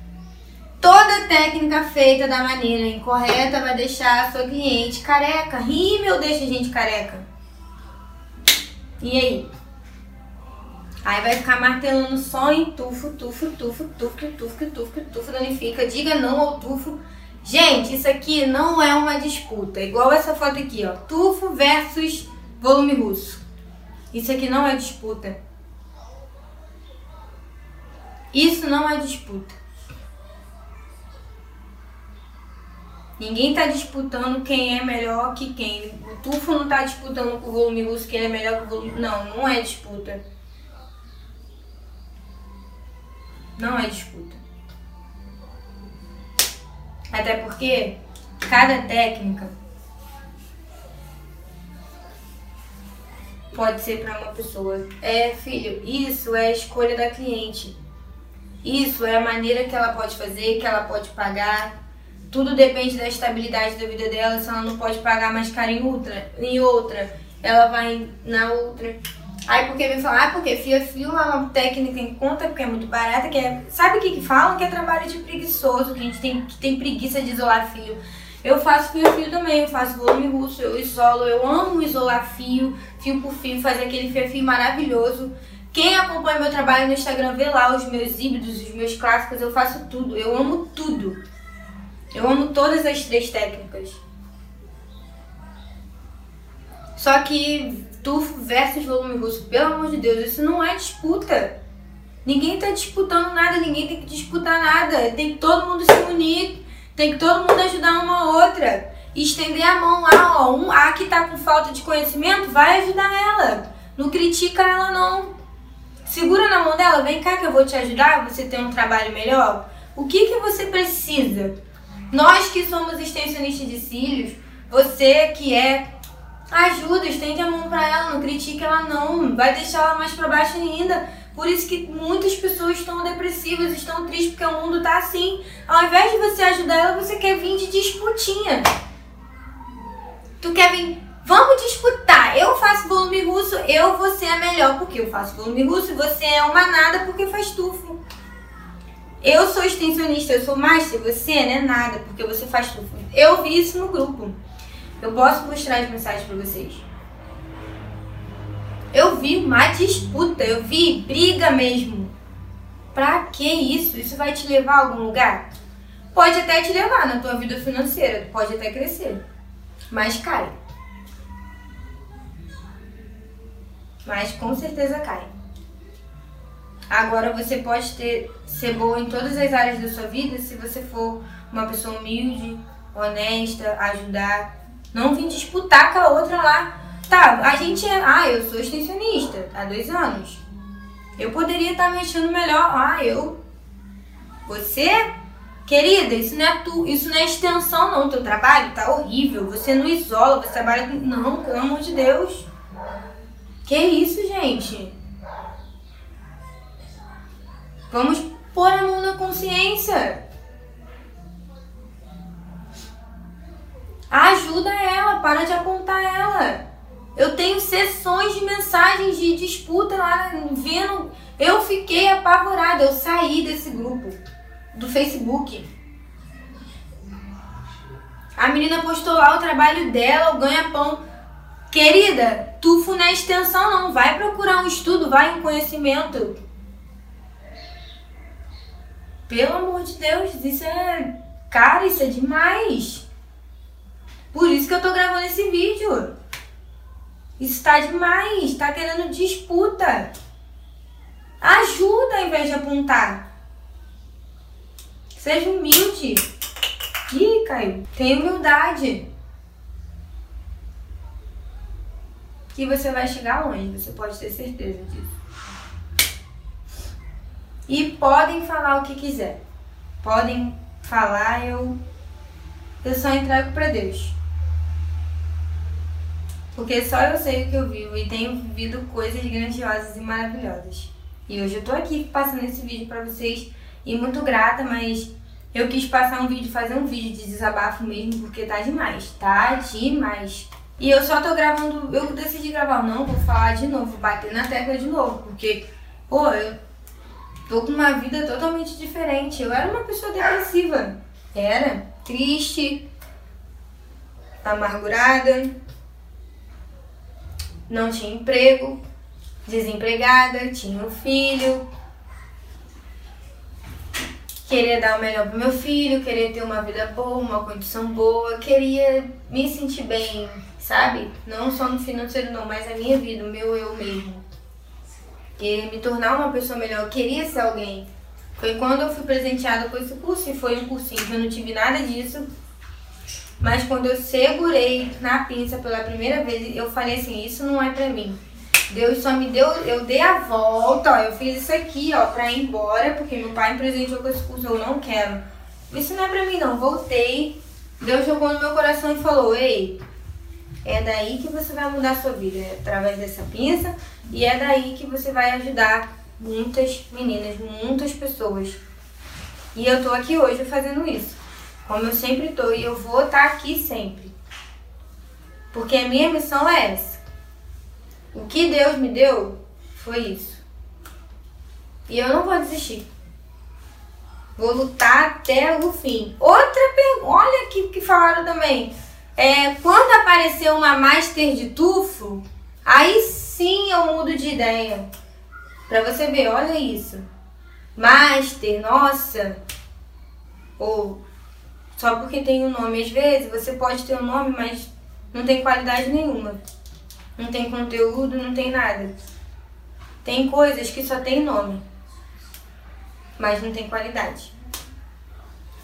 Toda técnica feita da maneira incorreta vai deixar a sua cliente careca. Rímel deixa a gente careca. E aí? Aí vai ficar martelando só em tufo, tufo, tufo, tufo, tufo, tufo, tufo, danifica. Diga não ao tufo. Gente, isso aqui não é uma disputa. Igual essa foto aqui, ó. Tufo versus volume russo. Isso aqui não é disputa. Isso não é disputa. Ninguém tá disputando quem é melhor que quem. O Tufo não tá disputando com o volume russo quem é melhor que o volume. Não, não é disputa. Não é disputa. Até porque cada técnica pode ser para uma pessoa. É, filho, isso é a escolha da cliente. Isso é a maneira que ela pode fazer, que ela pode pagar tudo depende da estabilidade da vida dela, se ela não pode pagar mais caro em outra, em outra, ela vai na outra. Aí porque me falar, ah, porque fio é uma técnica em conta, porque é muito barata, que é. Sabe o que, que falam? Que é trabalho de preguiçoso, que a gente tem, que tem preguiça de isolar fio. Eu faço fio fio também, eu faço volume russo, eu isolo, eu amo isolar fio, fio por fio, fazer aquele fio fio maravilhoso. Quem acompanha meu trabalho no Instagram vê lá os meus híbridos, os meus clássicos, eu faço tudo, eu amo tudo. Eu amo todas as três técnicas. Só que tufo versus volume russo, pelo amor de Deus, isso não é disputa. Ninguém tá disputando nada, ninguém tem que disputar nada. Tem que todo mundo se unir, tem que todo mundo ajudar uma outra. estender a mão lá, ó, um, a que tá com falta de conhecimento, vai ajudar ela. Não critica ela não. Segura na mão dela, vem cá que eu vou te ajudar, você ter um trabalho melhor. O que que você precisa? Nós que somos extensionistas de cílios, você que é ajuda, estende a mão para ela, não critique ela não, vai deixar ela mais para baixo ainda. Por isso que muitas pessoas estão depressivas, estão tristes porque o mundo tá assim. Ao invés de você ajudar ela, você quer vir de disputinha. Tu quer vir, vamos disputar. Eu faço volume russo, eu ser a melhor porque eu faço volume russo você é uma nada porque faz tufo. Eu sou extensionista, eu sou master, você não é nada porque você faz tufo. Eu vi isso no grupo. Eu posso mostrar as mensagens para vocês. Eu vi uma disputa, eu vi briga mesmo. Pra que isso? Isso vai te levar a algum lugar? Pode até te levar na tua vida financeira, pode até crescer. Mas cai. Mas com certeza cai. Agora você pode ter ser boa em todas as áreas da sua vida se você for uma pessoa humilde, honesta, ajudar, não vim disputar com a outra lá. Tá, a gente é. Ah, eu sou extensionista há dois anos. Eu poderia estar mexendo melhor. Ah, eu. Você? Querida, isso não é tu, isso não é extensão não, teu trabalho tá horrível. Você não isola, você trabalha. Não, pelo amor de Deus. Que isso, gente? Vamos pôr a mão na consciência. Ajuda ela, para de apontar ela. Eu tenho sessões de mensagens de disputa lá vendo. Eu fiquei apavorada, eu saí desse grupo do Facebook. A menina postou lá o trabalho dela, o ganha-pão. Querida, tufo na extensão não, vai procurar um estudo, vai um conhecimento. Pelo amor de Deus, isso é. Cara, isso é demais. Por isso que eu tô gravando esse vídeo. Isso tá demais, tá querendo disputa. Ajuda ao invés de apontar. Seja humilde. Ih, caiu. Tenha humildade. Que você vai chegar longe, você pode ter certeza disso. E podem falar o que quiser. Podem falar, eu, eu só entrego para Deus. Porque só eu sei o que eu vivo e tenho vivido coisas grandiosas e maravilhosas. E hoje eu tô aqui passando esse vídeo para vocês e muito grata, mas eu quis passar um vídeo, fazer um vídeo de desabafo mesmo, porque tá demais, tá demais. E eu só tô gravando, eu decidi gravar, não, vou falar de novo, bater na tecla de novo, porque, pô, eu tô com uma vida totalmente diferente. Eu era uma pessoa depressiva, era triste, amargurada, não tinha emprego, desempregada, tinha um filho, queria dar o melhor pro meu filho, queria ter uma vida boa, uma condição boa, queria me sentir bem, sabe? Não só no financeiro não, mas a minha vida, o meu eu mesmo. Queria me tornar uma pessoa melhor, queria ser alguém. Foi quando eu fui presenteada com esse curso e foi um cursinho que eu não tive nada disso. Mas quando eu segurei na pinça pela primeira vez, eu falei assim, isso não é pra mim. Deus só me deu, eu dei a volta, ó, eu fiz isso aqui, ó, pra ir embora, porque meu pai me presenteou com esse curso, eu não quero. Isso não é pra mim não, voltei. Deus jogou no meu coração e falou, ei, é daí que você vai mudar a sua vida, é através dessa pinça, e é daí que você vai ajudar muitas meninas, muitas pessoas. E eu tô aqui hoje fazendo isso como eu sempre estou, e eu vou estar tá aqui sempre. Porque a minha missão é essa. O que Deus me deu foi isso. E eu não vou desistir. Vou lutar até o fim. Outra pergunta, olha aqui que falaram também. É, quando aparecer uma master de tufo, aí sim eu mudo de ideia. Pra você ver, olha isso. Master, nossa. Ou só porque tem um nome. Às vezes você pode ter um nome, mas não tem qualidade nenhuma. Não tem conteúdo, não tem nada. Tem coisas que só tem nome, mas não tem qualidade.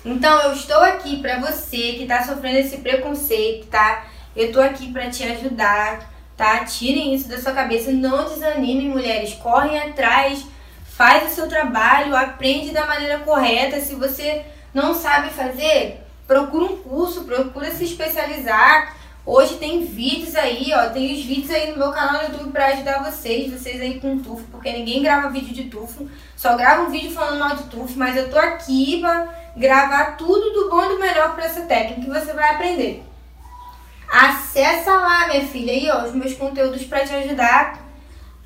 Então eu estou aqui para você que tá sofrendo esse preconceito, tá? Eu tô aqui para te ajudar, tá? Tirem isso da sua cabeça, não desanimem, mulheres, correm atrás, faz o seu trabalho, aprende da maneira correta. Se você não sabe fazer, procura um curso, procura se especializar. Hoje tem vídeos aí, ó, tem os vídeos aí no meu canal no YouTube para ajudar vocês, vocês aí com tufo, porque ninguém grava vídeo de tufo, só grava um vídeo falando mal de tufo, mas eu tô aqui pra gravar tudo do bom e do melhor para essa técnica que você vai aprender. Acessa lá, minha filha, aí, ó, os meus conteúdos para te ajudar,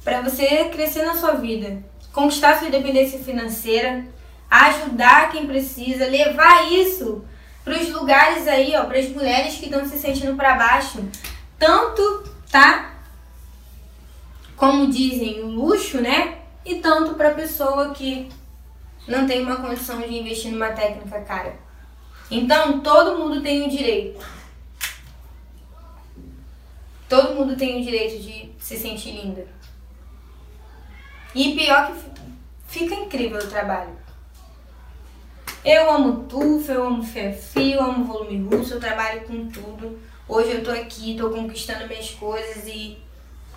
para você crescer na sua vida, conquistar sua independência financeira, ajudar quem precisa, levar isso para os lugares aí, ó, para as mulheres que estão se sentindo para baixo, tanto, tá? Como dizem, o luxo, né? E tanto para pessoa que não tem uma condição de investir numa técnica cara. Então, todo mundo tem o direito. Todo mundo tem o direito de se sentir linda. E pior que fica incrível o trabalho. Eu amo tufo, eu amo fefi, eu amo volume russo, eu trabalho com tudo. Hoje eu tô aqui, tô conquistando minhas coisas e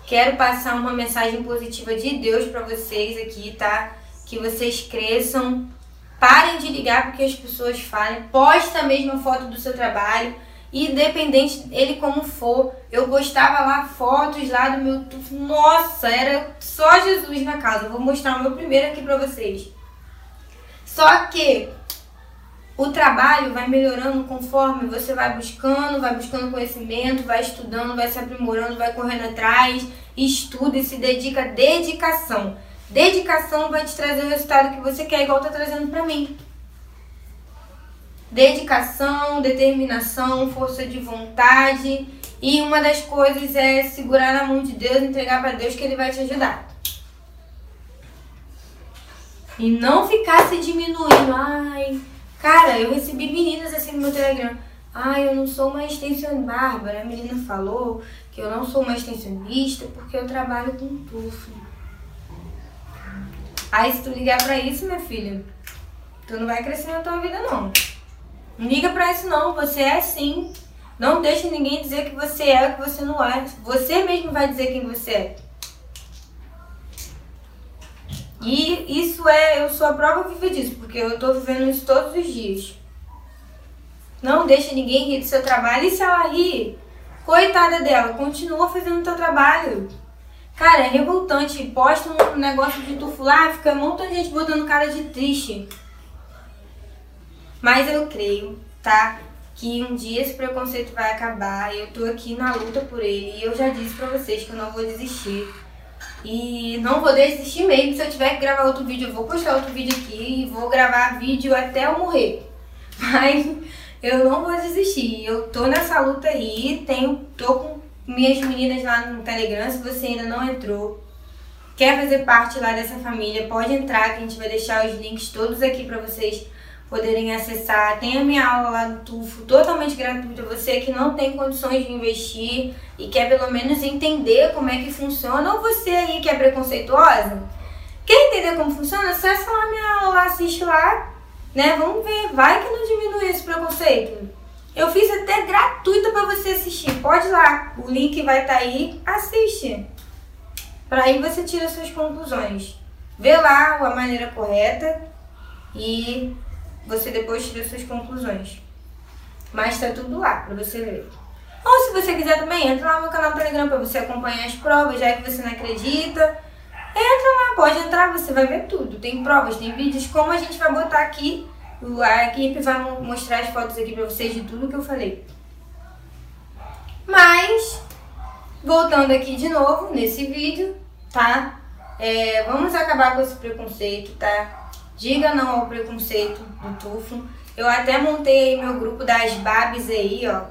quero passar uma mensagem positiva de Deus para vocês aqui, tá? Que vocês cresçam, parem de ligar porque as pessoas falem, posta mesmo a foto do seu trabalho, independente ele como for. Eu postava lá fotos lá do meu tufo, nossa, era só Jesus na casa. Eu vou mostrar o meu primeiro aqui para vocês. Só que o trabalho vai melhorando conforme você vai buscando, vai buscando conhecimento, vai estudando, vai se aprimorando, vai correndo atrás, estuda e se dedica a dedicação. Dedicação vai te trazer o resultado que você quer, igual tá trazendo para mim. Dedicação, determinação, força de vontade. E uma das coisas é segurar na mão de Deus, entregar para Deus que ele vai te ajudar. E não ficar se diminuindo. Ai, Cara, eu recebi meninas assim no meu Telegram. Ah, eu não sou uma extensionista. Bárbara, a menina falou que eu não sou uma extensionista porque eu trabalho com tufo. Aí se tu ligar pra isso, minha filha, tu não vai crescer na tua vida não. Não liga pra isso não, você é assim. Não deixe ninguém dizer que você é o que você não é. Você mesmo vai dizer quem você é. E isso é, eu sou a prova viva disso, porque eu tô vivendo isso todos os dias. Não deixe ninguém rir do seu trabalho. E se ela rir, coitada dela, continua fazendo o seu trabalho. Cara, é revoltante. Posta um negócio de tufo lá, fica um monte de gente botando cara de triste. Mas eu creio, tá? Que um dia esse preconceito vai acabar. Eu tô aqui na luta por ele. E eu já disse pra vocês que eu não vou desistir. E não vou desistir mesmo. Se eu tiver que gravar outro vídeo, eu vou postar outro vídeo aqui. E vou gravar vídeo até eu morrer. Mas eu não vou desistir. Eu tô nessa luta aí. Tenho, tô com minhas meninas lá no Telegram. Se você ainda não entrou, quer fazer parte lá dessa família, pode entrar que a gente vai deixar os links todos aqui para vocês poderem acessar. Tem a minha aula lá do Tufo, totalmente gratuita. Você que não tem condições de investir e quer pelo menos entender como é que funciona, ou você aí que é preconceituosa, quer entender como funciona, acessa lá a minha aula, assiste lá, né? Vamos ver, vai que não diminui esse preconceito. Eu fiz até gratuita para você assistir. Pode ir lá, o link vai estar tá aí, assiste. Para aí você tira suas conclusões. Vê lá a maneira correta e você depois tira suas conclusões. Mas tá tudo lá para você ver. Ou se você quiser também, entra lá no meu canal do Telegram para você acompanhar as provas, já que você não acredita. Entra lá, pode entrar, você vai ver tudo. Tem provas, tem vídeos, como a gente vai botar aqui. A equipe vai mostrar as fotos aqui para vocês de tudo que eu falei. Mas, voltando aqui de novo nesse vídeo, tá? É, vamos acabar com esse preconceito, tá? Diga não ao preconceito do tufo. Eu até montei meu grupo das babes aí, ó.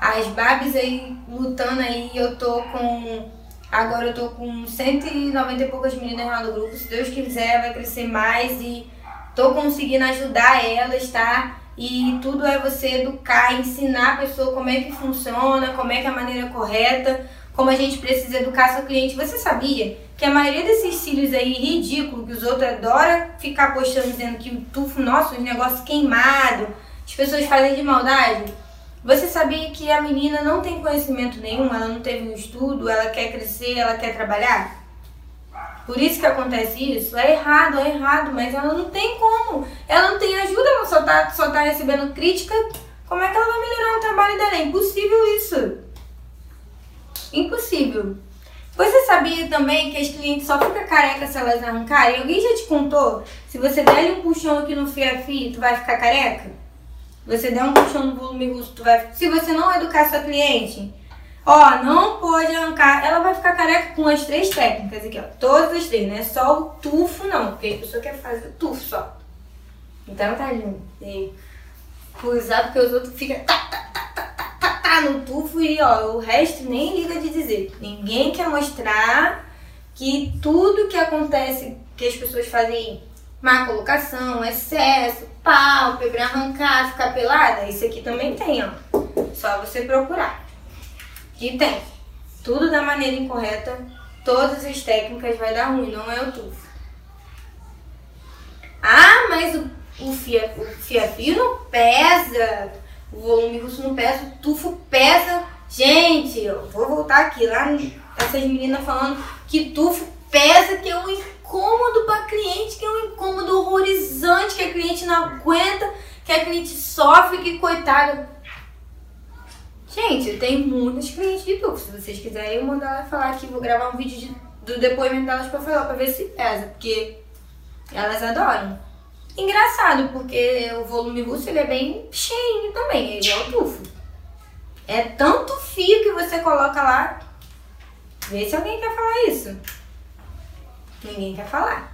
As babes aí lutando aí, eu tô com. Agora eu tô com 190 e poucas meninas lá no grupo. Se Deus quiser, vai crescer mais e tô conseguindo ajudar elas, tá? E tudo é você educar, ensinar a pessoa como é que funciona, como é que é a maneira correta, como a gente precisa educar seu cliente. Você sabia que a maioria desses cílios aí ridículo que os outros adoram ficar postando dizendo que o tufo, nossa, os negócios queimado, as pessoas fazem de maldade. Você sabia que a menina não tem conhecimento nenhum, ela não teve um estudo, ela quer crescer, ela quer trabalhar? Por isso que acontece isso? É errado, é errado, mas ela não tem como. Ela não tem ajuda, ela só tá, só tá recebendo crítica. Como é que ela vai melhorar o trabalho dela? É impossível isso. Impossível. Você sabia também que as clientes só ficam careca se elas arrancarem? Alguém já te contou? Se você der um puxão aqui no fio a fio, tu vai ficar careca? Você der um puxão no volume russo, tu vai. Se você não educar sua cliente, ó, não pode arrancar. Ela vai ficar careca com as três técnicas aqui, ó. Todas as três, não é só o tufo, não. Porque a pessoa quer fazer o tufo só. Então tá lindo. E usar porque os outros ficam tá, tá, tá, no tufo e ó, o resto nem liga de dizer. Ninguém quer mostrar que tudo que acontece, que as pessoas fazem má colocação, excesso, pálpebra, arrancar, ficar pelada, isso aqui também tem, ó. Só você procurar. E tem. Tudo da maneira incorreta, todas as técnicas vai dar ruim, não é o tufo. Ah, mas o, o, fia, o fia-fio não pesa, o volume russo não pesa, o tufo pesa. Gente, eu vou voltar aqui, lá essas meninas falando que tufo pesa, que é um incômodo para cliente, que é um incômodo horrorizante, que a cliente não aguenta, que a cliente sofre, que coitada. Gente, eu tenho muitas clientes de tufo. Se vocês quiserem, eu mandar ela falar aqui. Vou gravar um vídeo de, do depoimento delas pra falar, pra ver se pesa, porque elas adoram. Engraçado, porque o volume russo ele é bem cheio também, ele é o tufo. É tanto fio que você coloca lá. Vê se alguém quer falar isso. Ninguém quer falar.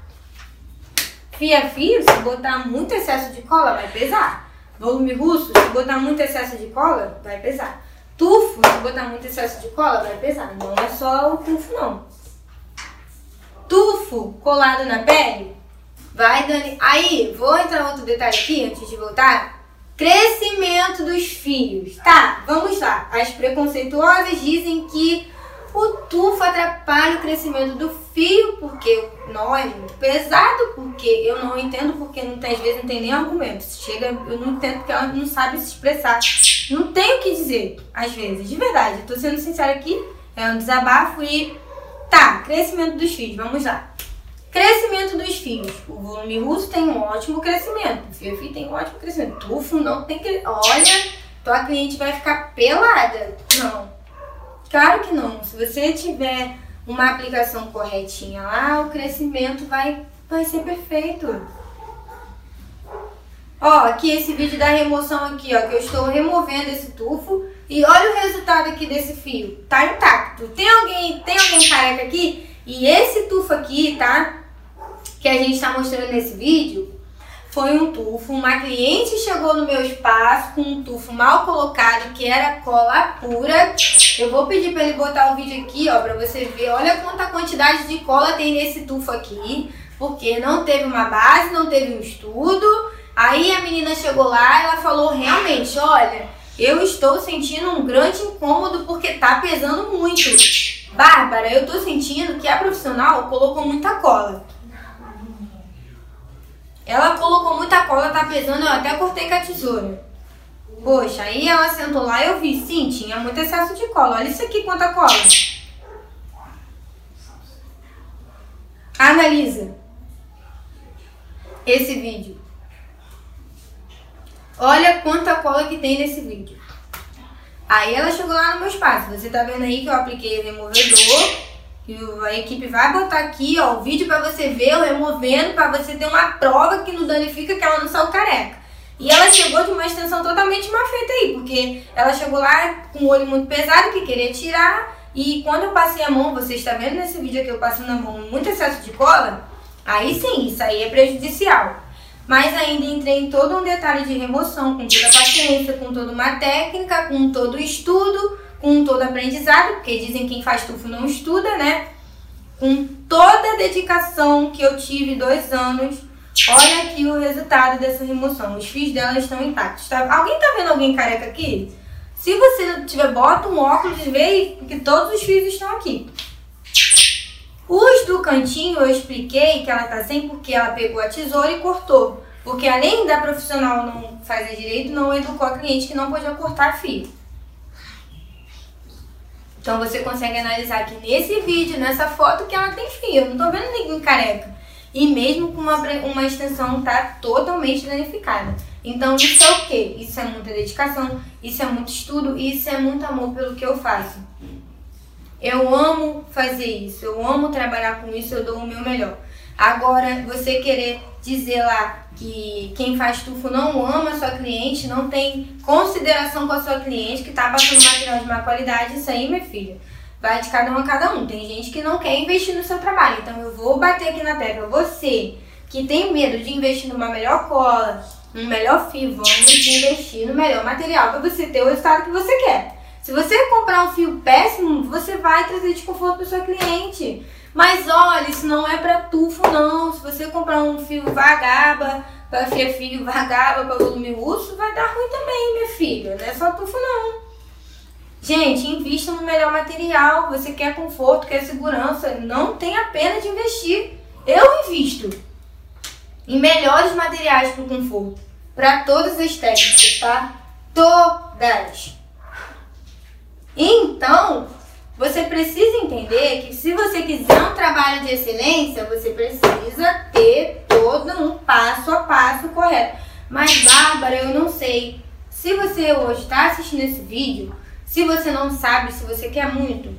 Fia fio, se botar muito excesso de cola, vai pesar. Volume russo, se botar muito excesso de cola, vai pesar. Tufo, se botar muito excesso de cola, vai pesar. Não é só o tufo, não. Tufo colado na pele, vai dando. Aí, vou entrar outro detalhe aqui antes de voltar. Crescimento dos fios. Tá, vamos lá. As preconceituosas dizem que o tufo atrapalha o crescimento do fio, porque o nó é muito pesado, porque eu não entendo, porque não tem, às vezes não tem nem argumento. Chega, eu não entendo porque ela não sabe se expressar. Não tem o que dizer, às vezes, de verdade. Tô sendo sincera aqui, é um desabafo e. Tá, crescimento dos fios, vamos lá. Crescimento dos fios. O volume russo tem um ótimo crescimento. O fio tem um ótimo crescimento. Tufo não tem que. Olha, tua cliente vai ficar pelada. Não. Claro que não. Se você tiver uma aplicação corretinha lá, o crescimento vai, vai ser perfeito. Ó, aqui esse vídeo da remoção aqui, ó, que eu estou removendo esse tufo e olha o resultado aqui desse fio. Tá intacto. Tem alguém, tem alguém careca aqui? E esse tufo aqui, tá? Que a gente tá mostrando nesse vídeo, foi um tufo. Uma cliente chegou no meu espaço com um tufo mal colocado, que era cola pura. Eu vou pedir para ele botar o vídeo aqui, ó, para você ver. Olha quanta quantidade de cola tem nesse tufo aqui, porque não teve uma base, não teve um estudo. Aí a menina chegou lá, ela falou realmente, olha, eu estou sentindo um grande incômodo porque tá pesando muito. Bárbara, eu tô sentindo que a profissional colocou muita cola. Ela colocou muita cola, tá pesando, eu até cortei com a tesoura. Poxa, aí ela sentou lá e eu vi, sim, tinha muito excesso de cola. Olha isso aqui, quanta cola. Analisa esse vídeo. Olha quanta cola que tem nesse vídeo. Aí ela chegou lá no meu espaço. Você tá vendo aí que eu apliquei o removedor que a equipe vai botar aqui, ó, o vídeo para você ver eu removendo, para você ter uma prova que não danifica que ela não saiu careca. E ela chegou de uma extensão totalmente mal feita aí, porque ela chegou lá com o olho muito pesado, que queria tirar, e quando eu passei a mão, você está vendo nesse vídeo aqui eu passando a mão muito excesso de cola, aí sim, isso aí é prejudicial. Mas ainda entrei em todo um detalhe de remoção, com toda a paciência, com toda uma técnica, com todo o estudo, com todo aprendizado, porque dizem que quem faz tufo não estuda, né? Com toda a dedicação que eu tive dois anos, olha aqui o resultado dessa remoção. Os fios dela estão intactos. Tá? Alguém tá vendo alguém careca aqui? Se você tiver, bota um óculos e vê que todos os fios estão aqui. Os do cantinho eu expliquei que ela tá sem porque ela pegou a tesoura e cortou. Porque além da profissional não fazer direito, não educou a cliente que não podia cortar fio. Então você consegue analisar aqui nesse vídeo, nessa foto, que ela tem fio. Não tô vendo ninguém careca. E mesmo com uma, uma extensão tá totalmente danificada. Então isso é o quê? Isso é muita dedicação, isso é muito estudo, isso é muito amor pelo que eu faço. Eu amo fazer isso, eu amo trabalhar com isso, eu dou o meu melhor. Agora, você querer dizer lá que quem faz tufo não ama a sua cliente, não tem consideração com a sua cliente, que está passando material de má qualidade, isso aí, minha filha, vai de cada um a cada um. Tem gente que não quer investir no seu trabalho, então eu vou bater aqui na tecla. Você que tem medo de investir numa melhor cola, um melhor fio, vamos investir no melhor material para você ter o resultado que você quer. Se você comprar um fio péssimo, você vai trazer desconforto para sua cliente. Mas olha, isso não é para tufo não. Se você comprar um fio vagaba, para fio fio vagaba, para volume urso, vai dar ruim também, minha filha. Não é só tufo não. Gente, invista no melhor material. Você quer conforto, quer segurança. Não tem a pena de investir. Eu invisto em melhores materiais para o conforto. Para todas as técnicas, tá? Todas. Então, você precisa entender que se você quiser um trabalho de excelência, você precisa ter todo um passo a passo correto. Mas, Bárbara, eu não sei. Se você hoje está assistindo esse vídeo, se você não sabe, se você quer muito,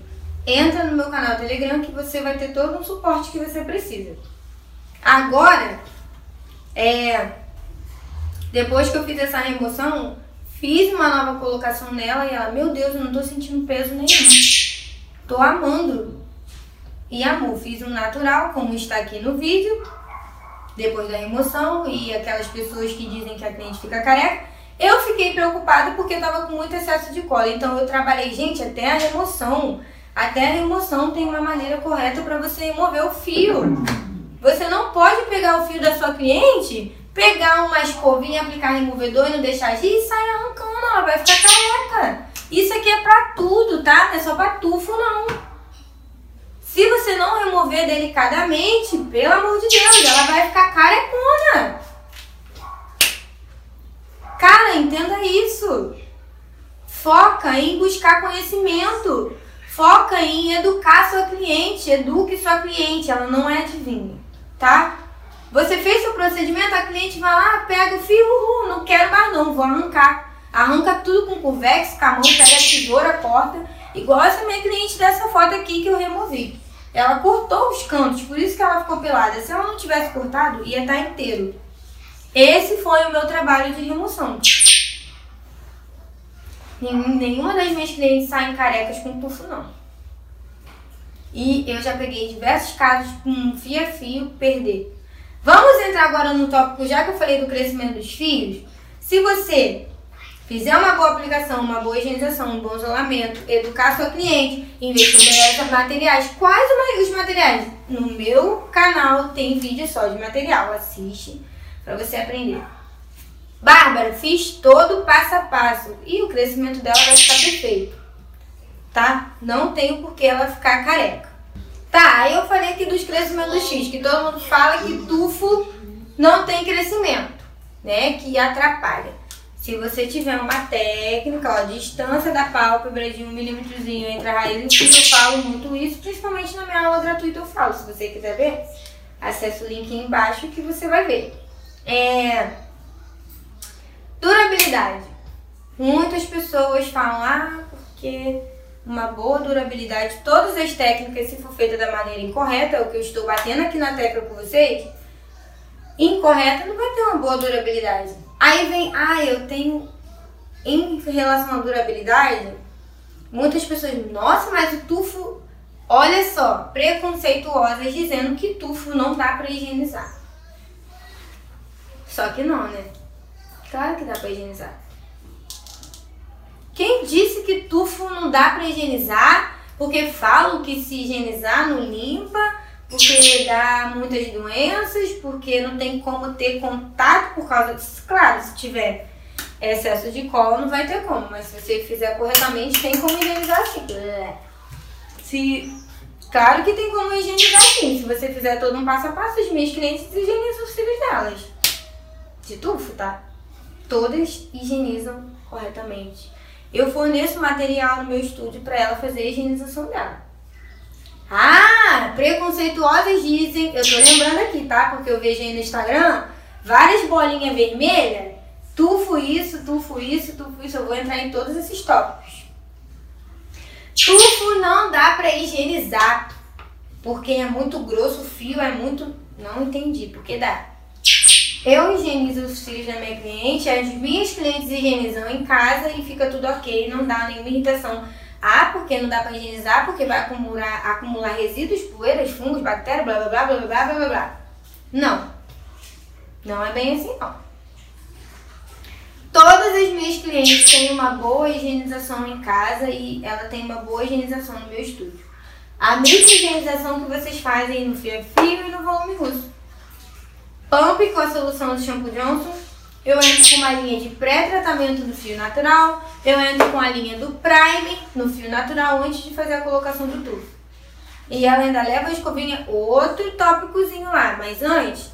entra no meu canal Telegram que você vai ter todo um suporte que você precisa. Agora, é, depois que eu fiz essa remoção, fiz uma nova colocação nela e ela, meu Deus, eu não tô sentindo peso nenhum. Tô amando. E amor, fiz um natural, como está aqui no vídeo, depois da remoção, e aquelas pessoas que dizem que a cliente fica careca. Eu fiquei preocupada porque eu tava com muito excesso de cola. Então eu trabalhei, gente, até a remoção. Até a remoção tem uma maneira correta para você remover o fio. Você não pode pegar o fio da sua cliente, pegar uma escovinha, aplicar removedor e não deixar agir e sair arrancando. Ela vai ficar careca. Isso aqui é pra tudo, tá? Não é só pra tufo, não. Se você não remover delicadamente, pelo amor de Deus, ela vai ficar carecona. Cara, entenda isso. Foca em buscar conhecimento. Foca em educar sua cliente. Eduque sua cliente. Ela não é adivinha, tá? Você fez seu procedimento, a cliente vai lá, pega o fio, não quero mais não, vou arrancar. Arranca tudo com convex, com a mão, pega a tesoura, corta. Igual essa minha cliente dessa foto aqui que eu removi. Ela cortou os cantos, por isso que ela ficou pelada. Se ela não tivesse cortado, ia estar inteiro. Esse foi o meu trabalho de remoção. Nenhuma das minhas clientes saem carecas com tufo, não. E eu já peguei diversos casos com fio a fio perder. Vamos entrar agora no tópico, já que eu falei do crescimento dos fios. Se você fizer uma boa aplicação, uma boa higienização, um bom isolamento, educar sua cliente, investir em materiais. Quais os materiais? No meu canal tem vídeo só de material, assiste para você aprender. Bárbara, fiz todo passo a passo e o crescimento dela vai ficar perfeito, tá? Não tem por que ela ficar careca. Tá, eu falei aqui dos crescimentos X, que todo mundo fala que tufo não tem crescimento, né? Que atrapalha. Se você tiver uma técnica, ó, distância da pálpebra de um milímetrozinho entre a raiz e o eu falo muito isso, principalmente na minha aula gratuita eu falo. Se você quiser ver, acesse o link embaixo que você vai ver. É... Durabilidade. Muitas pessoas falam, ah, porque uma boa durabilidade, todas as técnicas, se for feita da maneira incorreta, é o que eu estou batendo aqui na tecla com vocês, incorreta não vai ter uma boa durabilidade. Aí vem, ah, eu tenho em relação à durabilidade, muitas pessoas, nossa, mas o tufo, olha só, preconceituosas dizendo que tufo não dá para higienizar. Só que não, né? Claro que dá para higienizar. Quem disse que tufo não dá para higienizar? Porque falam que se higienizar não limpa porque dá muitas doenças, porque não tem como ter contato por causa disso. Claro, se tiver excesso de cola, não vai ter como, mas se você fizer corretamente, tem como higienizar sim. Se, claro que tem como higienizar sim. Se você fizer todo um passo a passo, as minhas clientes higienizam os cílios delas. de tufo, tá? Todas higienizam corretamente. Eu forneço material no meu estúdio para ela fazer a higienização dela. Ah, preconceituosas dizem, eu tô lembrando aqui, tá? Porque eu vejo aí no Instagram várias bolinhas vermelhas. Tufo isso, tufo isso, tufo isso. Eu vou entrar em todos esses tópicos. Tufo não dá para higienizar. Porque é muito grosso, o fio é muito. Não entendi, porque dá. Eu higienizo os fios da minha cliente, as minhas clientes higienizam em casa e fica tudo ok, não dá nenhuma irritação. Ah, porque não dá para higienizar, porque vai acumular, acumular resíduos, poeiras, fungos, bactérias, blá blá blá blá blá blá blá blá. Não. Não é bem assim não. Todas as minhas clientes têm uma boa higienização em casa e ela tem uma boa higienização no meu estúdio. A mesma higienização que vocês fazem no fio a fio e no volume russo. Pump com a solução do shampoo Johnson. Eu entro com uma linha de pré-tratamento no fio natural. Eu entro com a linha do primer no fio natural antes de fazer a colocação do tufo. E ela ainda leva escovinha, outro tópicozinho lá. Mas antes,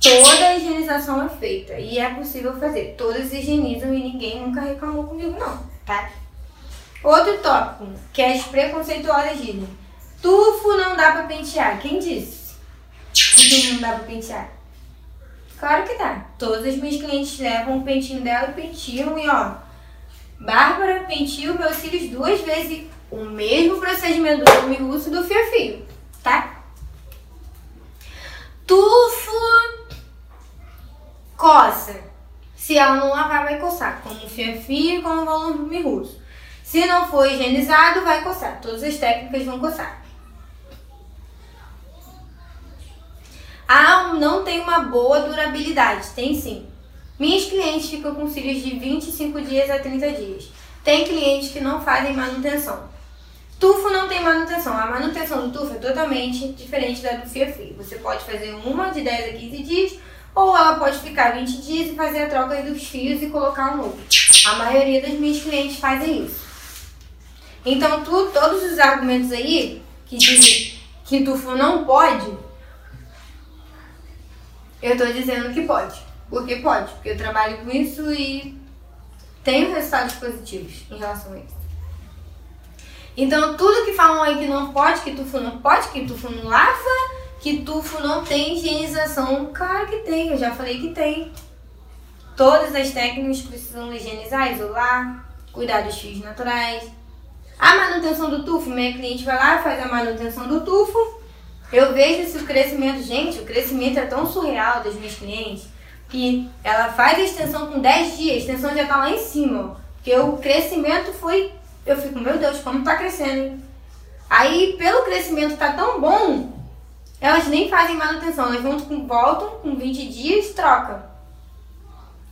toda a higienização é feita. E é possível fazer. Todas higienizam e ninguém nunca reclamou comigo não, tá? Outro tópico, que as preconceituosas dizem. Tufo não dá pra pentear. Quem disse? Que não dá pra pentear? Claro que dá. Todas as minhas clientes levam o pentinho dela e penteam e ó. Bárbara penteou meus cílios duas vezes o mesmo procedimento do volume russo do fio a fio, tá? Tufo coça. Se ela não lavar, vai coçar, como fio a fio e como volume russo. Se não for higienizado, vai coçar. Todas as técnicas vão coçar. Ah, não tem uma boa durabilidade. Tem sim. Minhas clientes ficam com cílios de 25 dias a 30 dias. Tem clientes que não fazem manutenção. Tufo não tem manutenção. A manutenção do tufo é totalmente diferente da do fio a fio. Você pode fazer uma de 10 a 15 dias ou ela pode ficar 20 dias e fazer a troca dos fios e colocar um novo. A maioria das minhas clientes fazem isso. Então, tu, todos os argumentos aí que dizem que tufo não pode, eu tô dizendo que pode. Porque pode, porque eu trabalho com isso e tenho resultados positivos em relação a isso. Então, tudo que falam aí que não pode, que tufo não pode, que tufo não lava, que tufo não tem higienização, claro que tem, eu já falei que tem. Todas as técnicas precisam higienizar, isolar, cuidar dos fios naturais. A manutenção do tufo, minha cliente vai lá, faz a manutenção do tufo, eu vejo esse crescimento, gente, o crescimento é tão surreal das minhas clientes que ela faz a extensão com 10 dias, a extensão já tá lá em cima. Porque o crescimento foi. Eu fico, meu Deus, como tá crescendo? Aí, pelo crescimento tá tão bom, elas nem fazem manutenção, elas vão com, voltam com 20 dias e trocam.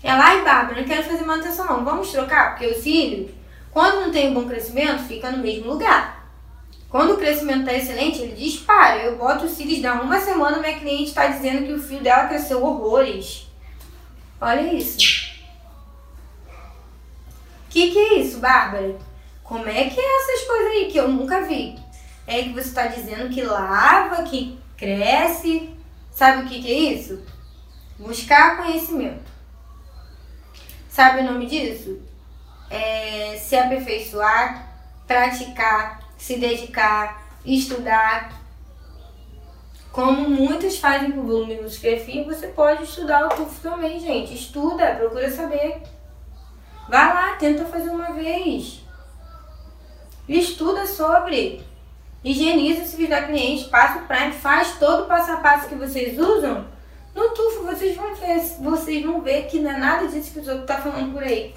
Ela, ai, Bárbara, não quero fazer manutenção não, vamos trocar, porque o cílio, quando não tem um bom crescimento, fica no mesmo lugar. Quando o crescimento está excelente, ele dispara. Eu boto os cílios dá uma semana, minha cliente está dizendo que o fio dela cresceu horrores. Olha isso. Que que é isso, Bárbara? Como é que é essas coisas aí que eu nunca vi? É que você está dizendo que lava, que cresce. Sabe o que, que é isso? Buscar conhecimento. Sabe o nome disso? É se aperfeiçoar, praticar, se dedicar, estudar. Como muitos fazem o volume dos perfis, você pode estudar o curso também, gente. Estuda, procura saber. Vai lá, tenta fazer uma vez. Estuda sobre. Higieniza se da cliente, passa o Prime, faz todo o passo a passo que vocês usam. No tufo vocês vão ver, vocês vão ver que não é nada disso que os outros estão tá falando por aí.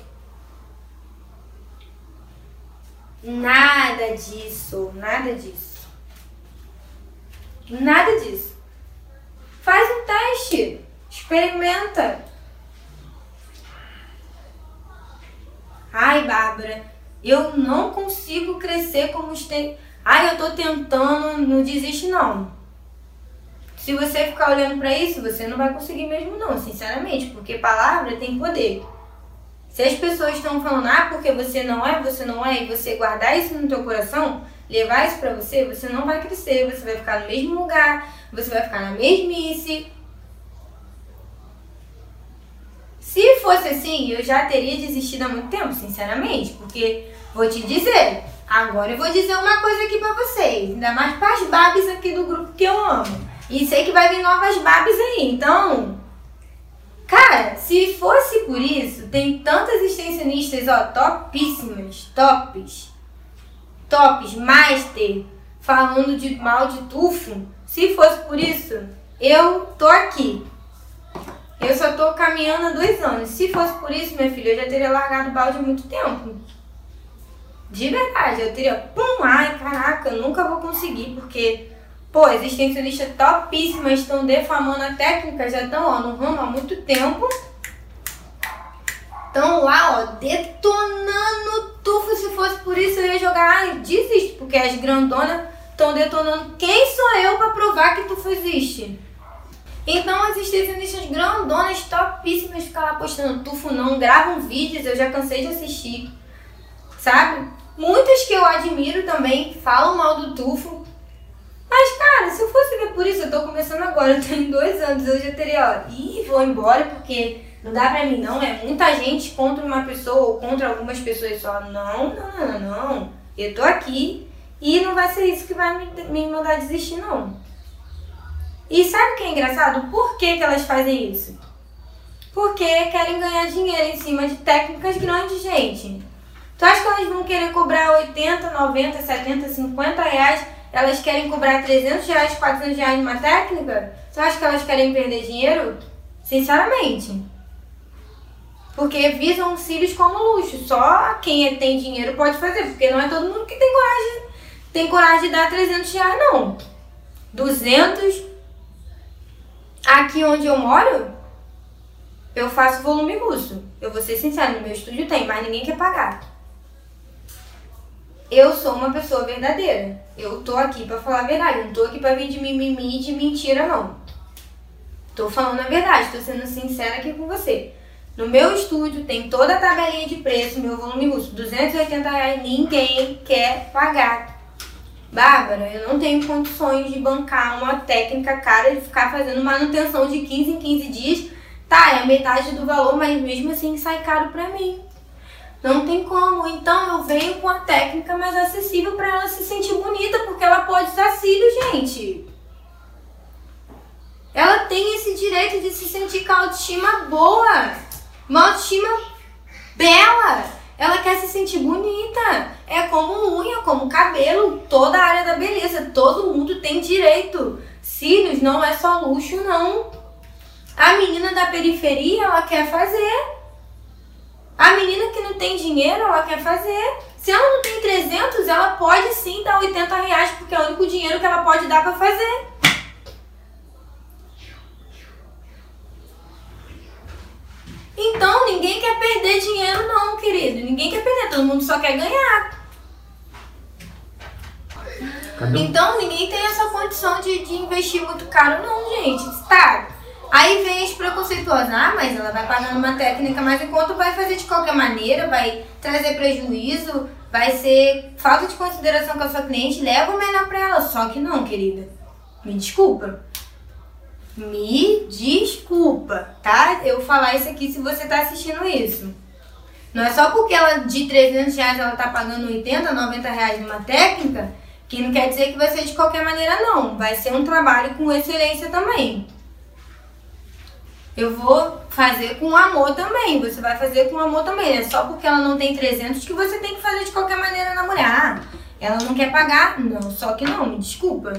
Nada disso, nada disso. Nada disso. Faz um teste, experimenta. Ai, Bárbara, eu não consigo crescer como tem. Ai, eu tô tentando, não desiste não. Se você ficar olhando para isso, você não vai conseguir mesmo não, sinceramente, porque palavra tem poder. Se as pessoas estão falando, ah, porque você não é, você não é, e você guardar isso no teu coração, levar isso pra você, você não vai crescer, você vai ficar no mesmo lugar, você vai ficar na mesmice. Se fosse assim, eu já teria desistido há muito tempo, sinceramente, porque vou te dizer, agora eu vou dizer uma coisa aqui pra vocês, ainda mais pras babes aqui do grupo que eu amo. E sei que vai vir novas babes aí, então. Cara, se fosse por isso, tem tantas extensionistas, ó, topíssimas, tops, tops, master, falando de mal de tufo. Se fosse por isso, eu tô aqui. Eu só tô caminhando há dois anos. Se fosse por isso, minha filha, eu já teria largado o balde há muito tempo. De verdade, eu teria, pum, ai, caraca, eu nunca vou conseguir, porque, pô, as extensionistas topíssimas estão defamando a técnica, já estão, ó, no ramo há muito tempo. Estão lá, ó, detonando tufo. Se fosse por isso, eu ia jogar, ai, desiste, porque as grandonas estão detonando. Quem sou eu para provar que tufo existe? Então as extensionistas grandonas, topíssimas, ficam lá postando tufo não, gravam vídeos, eu já cansei de assistir, sabe? Muitas que eu admiro também falam mal do tufo. Mas, cara, se eu fosse ver por isso, eu tô começando agora, eu tenho dois anos, eu já teria, ó, ih, vou embora porque não dá pra mim não, é muita gente contra uma pessoa ou contra algumas pessoas só. Não, não, não, não. Eu tô aqui e não vai ser isso que vai me, me mandar desistir, não. E sabe o que é engraçado? Por que, que elas fazem isso? Porque querem ganhar dinheiro em cima de técnicas grandes, gente. Tu acha que elas vão querer cobrar 80, 90, 70, 50 reais? Elas querem cobrar 300 reais, 400 reais numa técnica? Tu acha que elas querem perder dinheiro? Sinceramente. Porque visam os cílios como luxo. Só quem tem dinheiro pode fazer. Porque não é todo mundo que tem coragem, tem coragem de dar 300 reais, não. 200, Aqui onde eu moro, eu faço volume russo. Eu vou ser sincera, no meu estúdio tem, mas ninguém quer pagar. Eu sou uma pessoa verdadeira. Eu tô aqui para falar a verdade. Não tô aqui para vir de mimimi de mentira, não. Tô falando a verdade, tô sendo sincera aqui com você. No meu estúdio tem toda a tabelinha de preço, meu volume russo, 280 reais, ninguém quer pagar. Bárbara, eu não tenho condições de bancar uma técnica cara de ficar fazendo manutenção de 15 em 15 dias. Tá, é a metade do valor, mas mesmo assim sai caro pra mim. Não tem como. Então eu venho com a técnica mais acessível para ela se sentir bonita, porque ela pode usar cílios, gente. Ela tem esse direito de se sentir com a autoestima boa, uma autoestima bela. Ela quer se sentir bonita. É como unha, como cabelo, toda a área da beleza. Todo mundo tem direito. Cílios não é só luxo, não. A menina da periferia, ela quer fazer. A menina que não tem dinheiro, ela quer fazer. Se ela não tem 300, ela pode sim dar 80 reais, porque é o único dinheiro que ela pode dar para fazer. Então, ninguém quer perder dinheiro não, querido. Ninguém quer perder, todo mundo só quer ganhar. Então, ninguém tem essa condição de, de investir muito caro não, gente. Tá. Aí vem as preconceituosas. Ah, mas ela vai pagando uma técnica, mas enquanto vai fazer de qualquer maneira, vai trazer prejuízo, vai ser falta de consideração com a sua cliente, leva o melhor pra ela. Só que não, querida. Me desculpa. Me desculpa, tá? Eu falar isso aqui se você tá assistindo isso. Não é só porque ela de 300 reais ela tá pagando 80, 90 reais numa técnica, que não quer dizer que vai ser de qualquer maneira não. Vai ser um trabalho com excelência também. Eu vou fazer com amor também. Você vai fazer com amor também. É só porque ela não tem 300 que você tem que fazer de qualquer maneira na mulher. Ela não quer pagar? Não, só que não, me desculpa.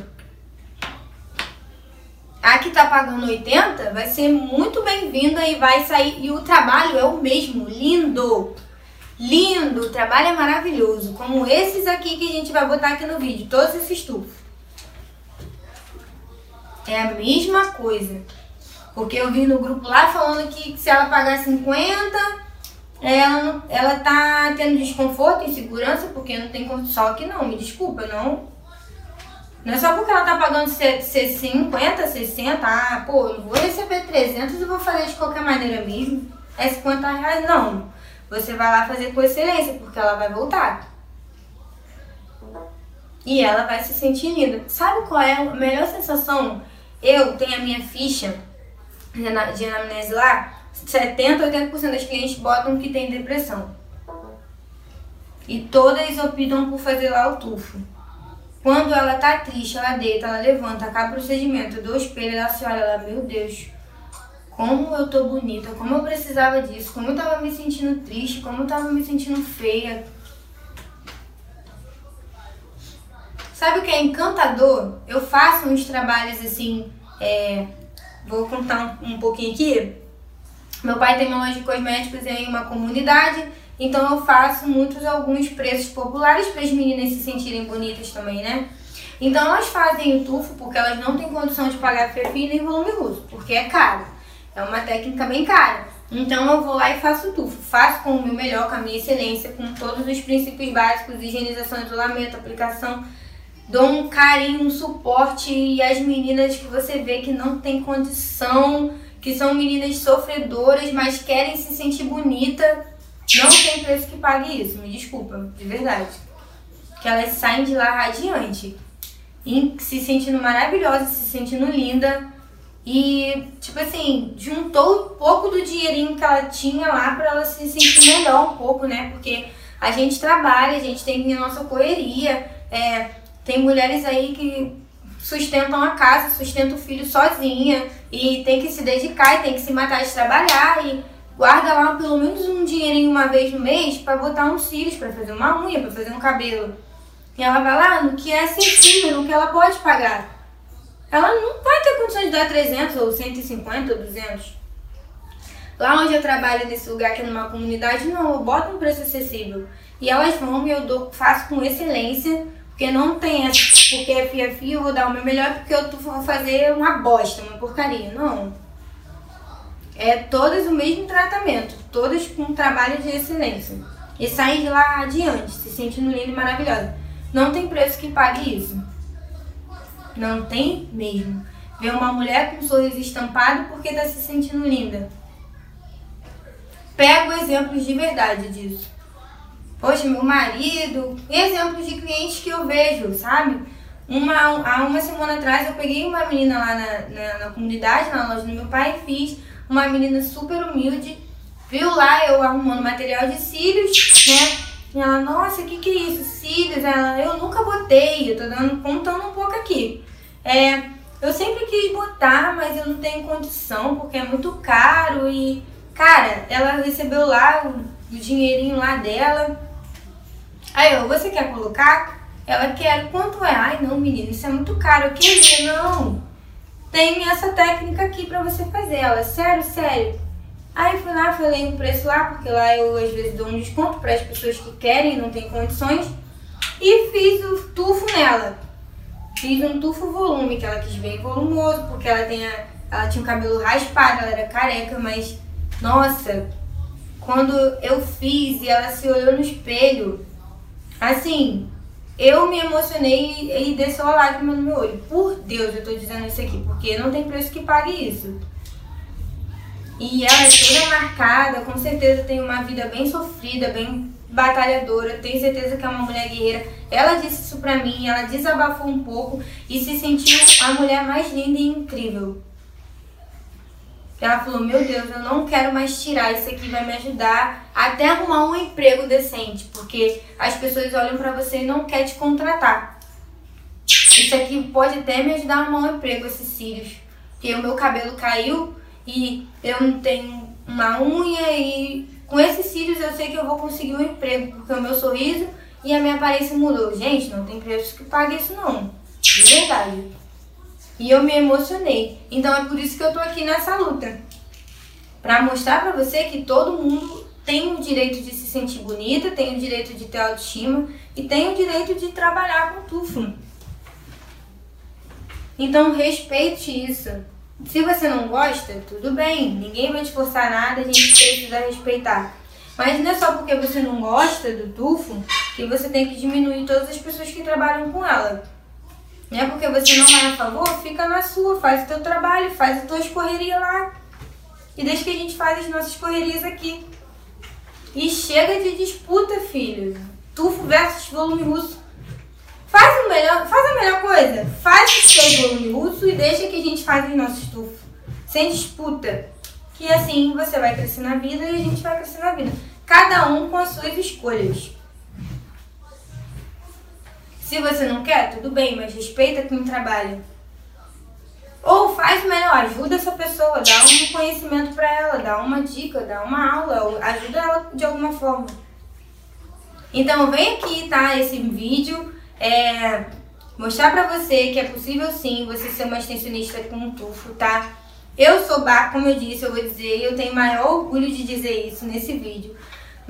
A que tá pagando 80 vai ser muito bem-vinda e vai sair. E o trabalho é o mesmo, lindo. Lindo, o trabalho é maravilhoso. Como esses aqui que a gente vai botar aqui no vídeo, todos esses tufos. É a mesma coisa. Porque eu vi no grupo lá falando que se ela pagar 50, ela, ela tá tendo desconforto, insegurança, porque não tem só que não, me desculpa, não não é só porque ela tá pagando 50, 60, ah, pô, eu vou receber 300 e vou fazer de qualquer maneira mesmo. É 50 reais, não. Você vai lá fazer com excelência, porque ela vai voltar. E ela vai se sentir linda. Sabe qual é a melhor sensação? Eu tenho a minha ficha de anamnese lá, 70, 80% das clientes botam que tem depressão. E todas optam por fazer lá o tufo. Quando ela tá triste, ela deita, ela levanta, acaba o procedimento do espelho, ela se olha, ela, meu Deus, como eu tô bonita, como eu precisava disso, como eu tava me sentindo triste, como eu tava me sentindo feia. Sabe o que é encantador? Eu faço uns trabalhos assim, é, vou contar um, um pouquinho aqui. Meu pai tem uma loja de cosméticos em uma comunidade então eu faço muitos alguns preços populares para as meninas se sentirem bonitas também, né? Então elas fazem o tufo porque elas não têm condição de pagar perfil nem volume russo, porque é caro. É uma técnica bem cara. Então eu vou lá e faço o tufo. Faço com o meu melhor, com a minha excelência, com todos os princípios básicos, higienização, isolamento, aplicação. Dou um carinho, um suporte e as meninas que você vê que não tem condição, que são meninas sofredoras, mas querem se sentir bonita, não tem preço que pague isso, me desculpa, de verdade. Que elas saem de lá radiante, se sentindo maravilhosa, se sentindo linda. E, tipo assim, juntou um pouco do dinheirinho que ela tinha lá para ela se sentir melhor um pouco, né? Porque a gente trabalha, a gente tem a nossa correria. É, tem mulheres aí que sustentam a casa, sustentam o filho sozinha e tem que se dedicar e tem que se matar de trabalhar. E guarda lá pelo menos um dinheirinho uma vez no mês para botar uns cílios, para fazer uma unha, para fazer um cabelo. E ela vai lá no que é acessível, no que ela pode pagar. Ela não vai ter condições de dar 300 ou 150 ou 200. Lá onde eu trabalho nesse lugar que é numa comunidade, não, eu boto um preço acessível. E elas vão e eu dou, faço com excelência, porque não tem essa, porque é fia fia, eu vou dar o meu melhor porque eu vou fazer uma bosta, uma porcaria. Não é todas o mesmo tratamento, todas com um trabalho de excelência. E saem de lá adiante, se sentindo linda e maravilhosa. Não tem preço que pague isso. Não tem mesmo. Ver uma mulher com um sorriso estampado porque está se sentindo linda. Pego exemplos de verdade disso. Poxa, meu marido, exemplos de clientes que eu vejo, sabe? Uma, há uma semana atrás eu peguei uma menina lá na, na, na comunidade, na loja do meu pai, e fiz uma menina super humilde, viu lá eu arrumando material de cílios, né? E ela, nossa, o que, que é isso? Cílios? Ela, eu nunca botei, eu tô dando, contando um pouco aqui. É, eu sempre quis botar, mas eu não tenho condição, porque é muito caro e, cara, ela recebeu lá o, o dinheirinho lá dela. Aí eu, você quer colocar? Ela quer, quanto é? Ai, não, menina, isso é muito caro. Eu queria, não tem essa técnica aqui pra você fazer. Ela, sério, sério. Aí fui lá, falei o preço lá, porque lá eu às vezes dou um desconto para as pessoas que querem, não tem condições. E fiz o tufo nela. Fiz um tufo volume, que ela quis bem volumoso, porque ela, tem a, ela tinha o cabelo raspado, ela era careca, mas nossa, quando eu fiz e ela se olhou no espelho, assim, eu me emocionei e desceu a lágrima no meu olho. Por Deus, eu tô dizendo isso aqui, porque não tem preço que pague isso. E ela é toda marcada, com certeza tem uma vida bem sofrida, bem batalhadora, tenho certeza que é uma mulher guerreira. Ela disse isso pra mim, ela desabafou um pouco e se sentiu a mulher mais linda e incrível. Ela falou: Meu Deus, eu não quero mais tirar, isso aqui vai me ajudar até arrumar um emprego decente, porque as pessoas olham para você e não querem te contratar. Isso aqui pode até me ajudar a arrumar um emprego, esses cílios. Porque o meu cabelo caiu e eu não tenho uma unha e com esses cílios eu sei que eu vou conseguir um emprego, porque o meu sorriso e a minha aparência mudou. Gente, não tem preço que pague isso não. De verdade. E eu me emocionei. Então é por isso que eu tô aqui nessa luta. Para mostrar para você que todo mundo tem o direito de se sentir bonita, tem o direito de ter autoestima e tem o direito de trabalhar com tufo. Então respeite isso. Se você não gosta, tudo bem, ninguém vai te forçar nada, a gente precisa respeitar. Mas não é só porque você não gosta do tufo que você tem que diminuir todas as pessoas que trabalham com ela. Não é porque você não é a favor, fica na sua, faz o teu trabalho, faz a tua escorreria lá. E deixa que a gente faz as nossas correrias aqui. E chega de disputa, filho. Tufo versus volume russo. Faz, o melhor, faz a melhor coisa. Faz o seu volume russo e deixa que a gente faz os nossos tufos. Sem disputa. que assim você vai crescer na vida e a gente vai crescer na vida. Cada um com as suas escolhas. Se você não quer, tudo bem, mas respeita quem trabalha. Ou faz melhor, ajuda essa pessoa, dá um conhecimento para ela, dá uma dica, dá uma aula, ajuda ela de alguma forma. Então vem aqui, tá? Esse vídeo é mostrar pra você que é possível sim você ser uma extensionista com um tufo, tá? Eu sou, como eu disse, eu vou dizer, eu tenho maior orgulho de dizer isso nesse vídeo.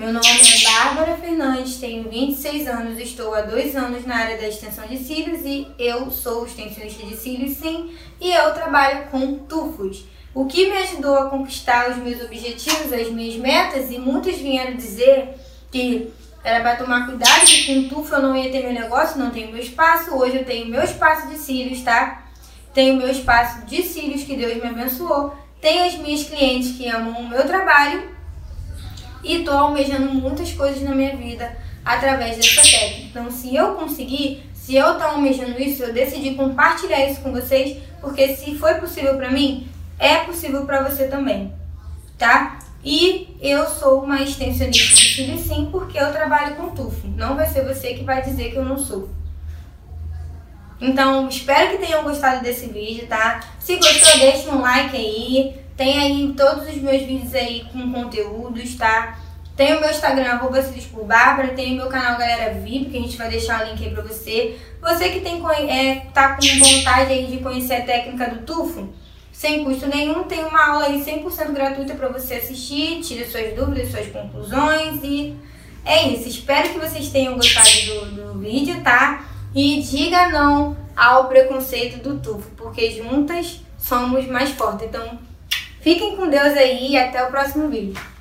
Meu nome é Bárbara Fernandes, tenho 26 anos, estou há dois anos na área da extensão de cílios e eu sou extensionista de cílios sim, e eu trabalho com tufos. O que me ajudou a conquistar os meus objetivos, as minhas metas, e muitos vieram dizer que era para tomar cuidado, que com tufo eu não ia ter meu negócio, não tenho meu espaço. Hoje eu tenho meu espaço de cílios, tá? Tenho meu espaço de cílios que Deus me abençoou. Tenho as minhas clientes que amam o meu trabalho e tô almejando muitas coisas na minha vida através dessa técnica. Então, se eu conseguir, se eu tô almejando isso, eu decidi compartilhar isso com vocês, porque se foi possível para mim, é possível para você também, tá? E eu sou uma extensionista de cílios sim, porque eu trabalho com tufo. Não vai ser você que vai dizer que eu não sou. Então, espero que tenham gostado desse vídeo, tá? Se gostou, deixa um like aí. Tem aí todos os meus vídeos aí com conteúdos, tá? Tem o meu Instagram, arroba Bárbara, tem o meu canal Galera VIP, que a gente vai deixar o link aí pra você. Você que tem, é, tá com vontade aí de conhecer a técnica do tufo, sem custo nenhum, tem uma aula aí 100% gratuita para você assistir, tire suas dúvidas, suas conclusões e é isso. Espero que vocês tenham gostado do, do vídeo, tá? E diga não ao preconceito do tufo, porque juntas somos mais fortes. Então, Fiquem com Deus aí e até o próximo vídeo.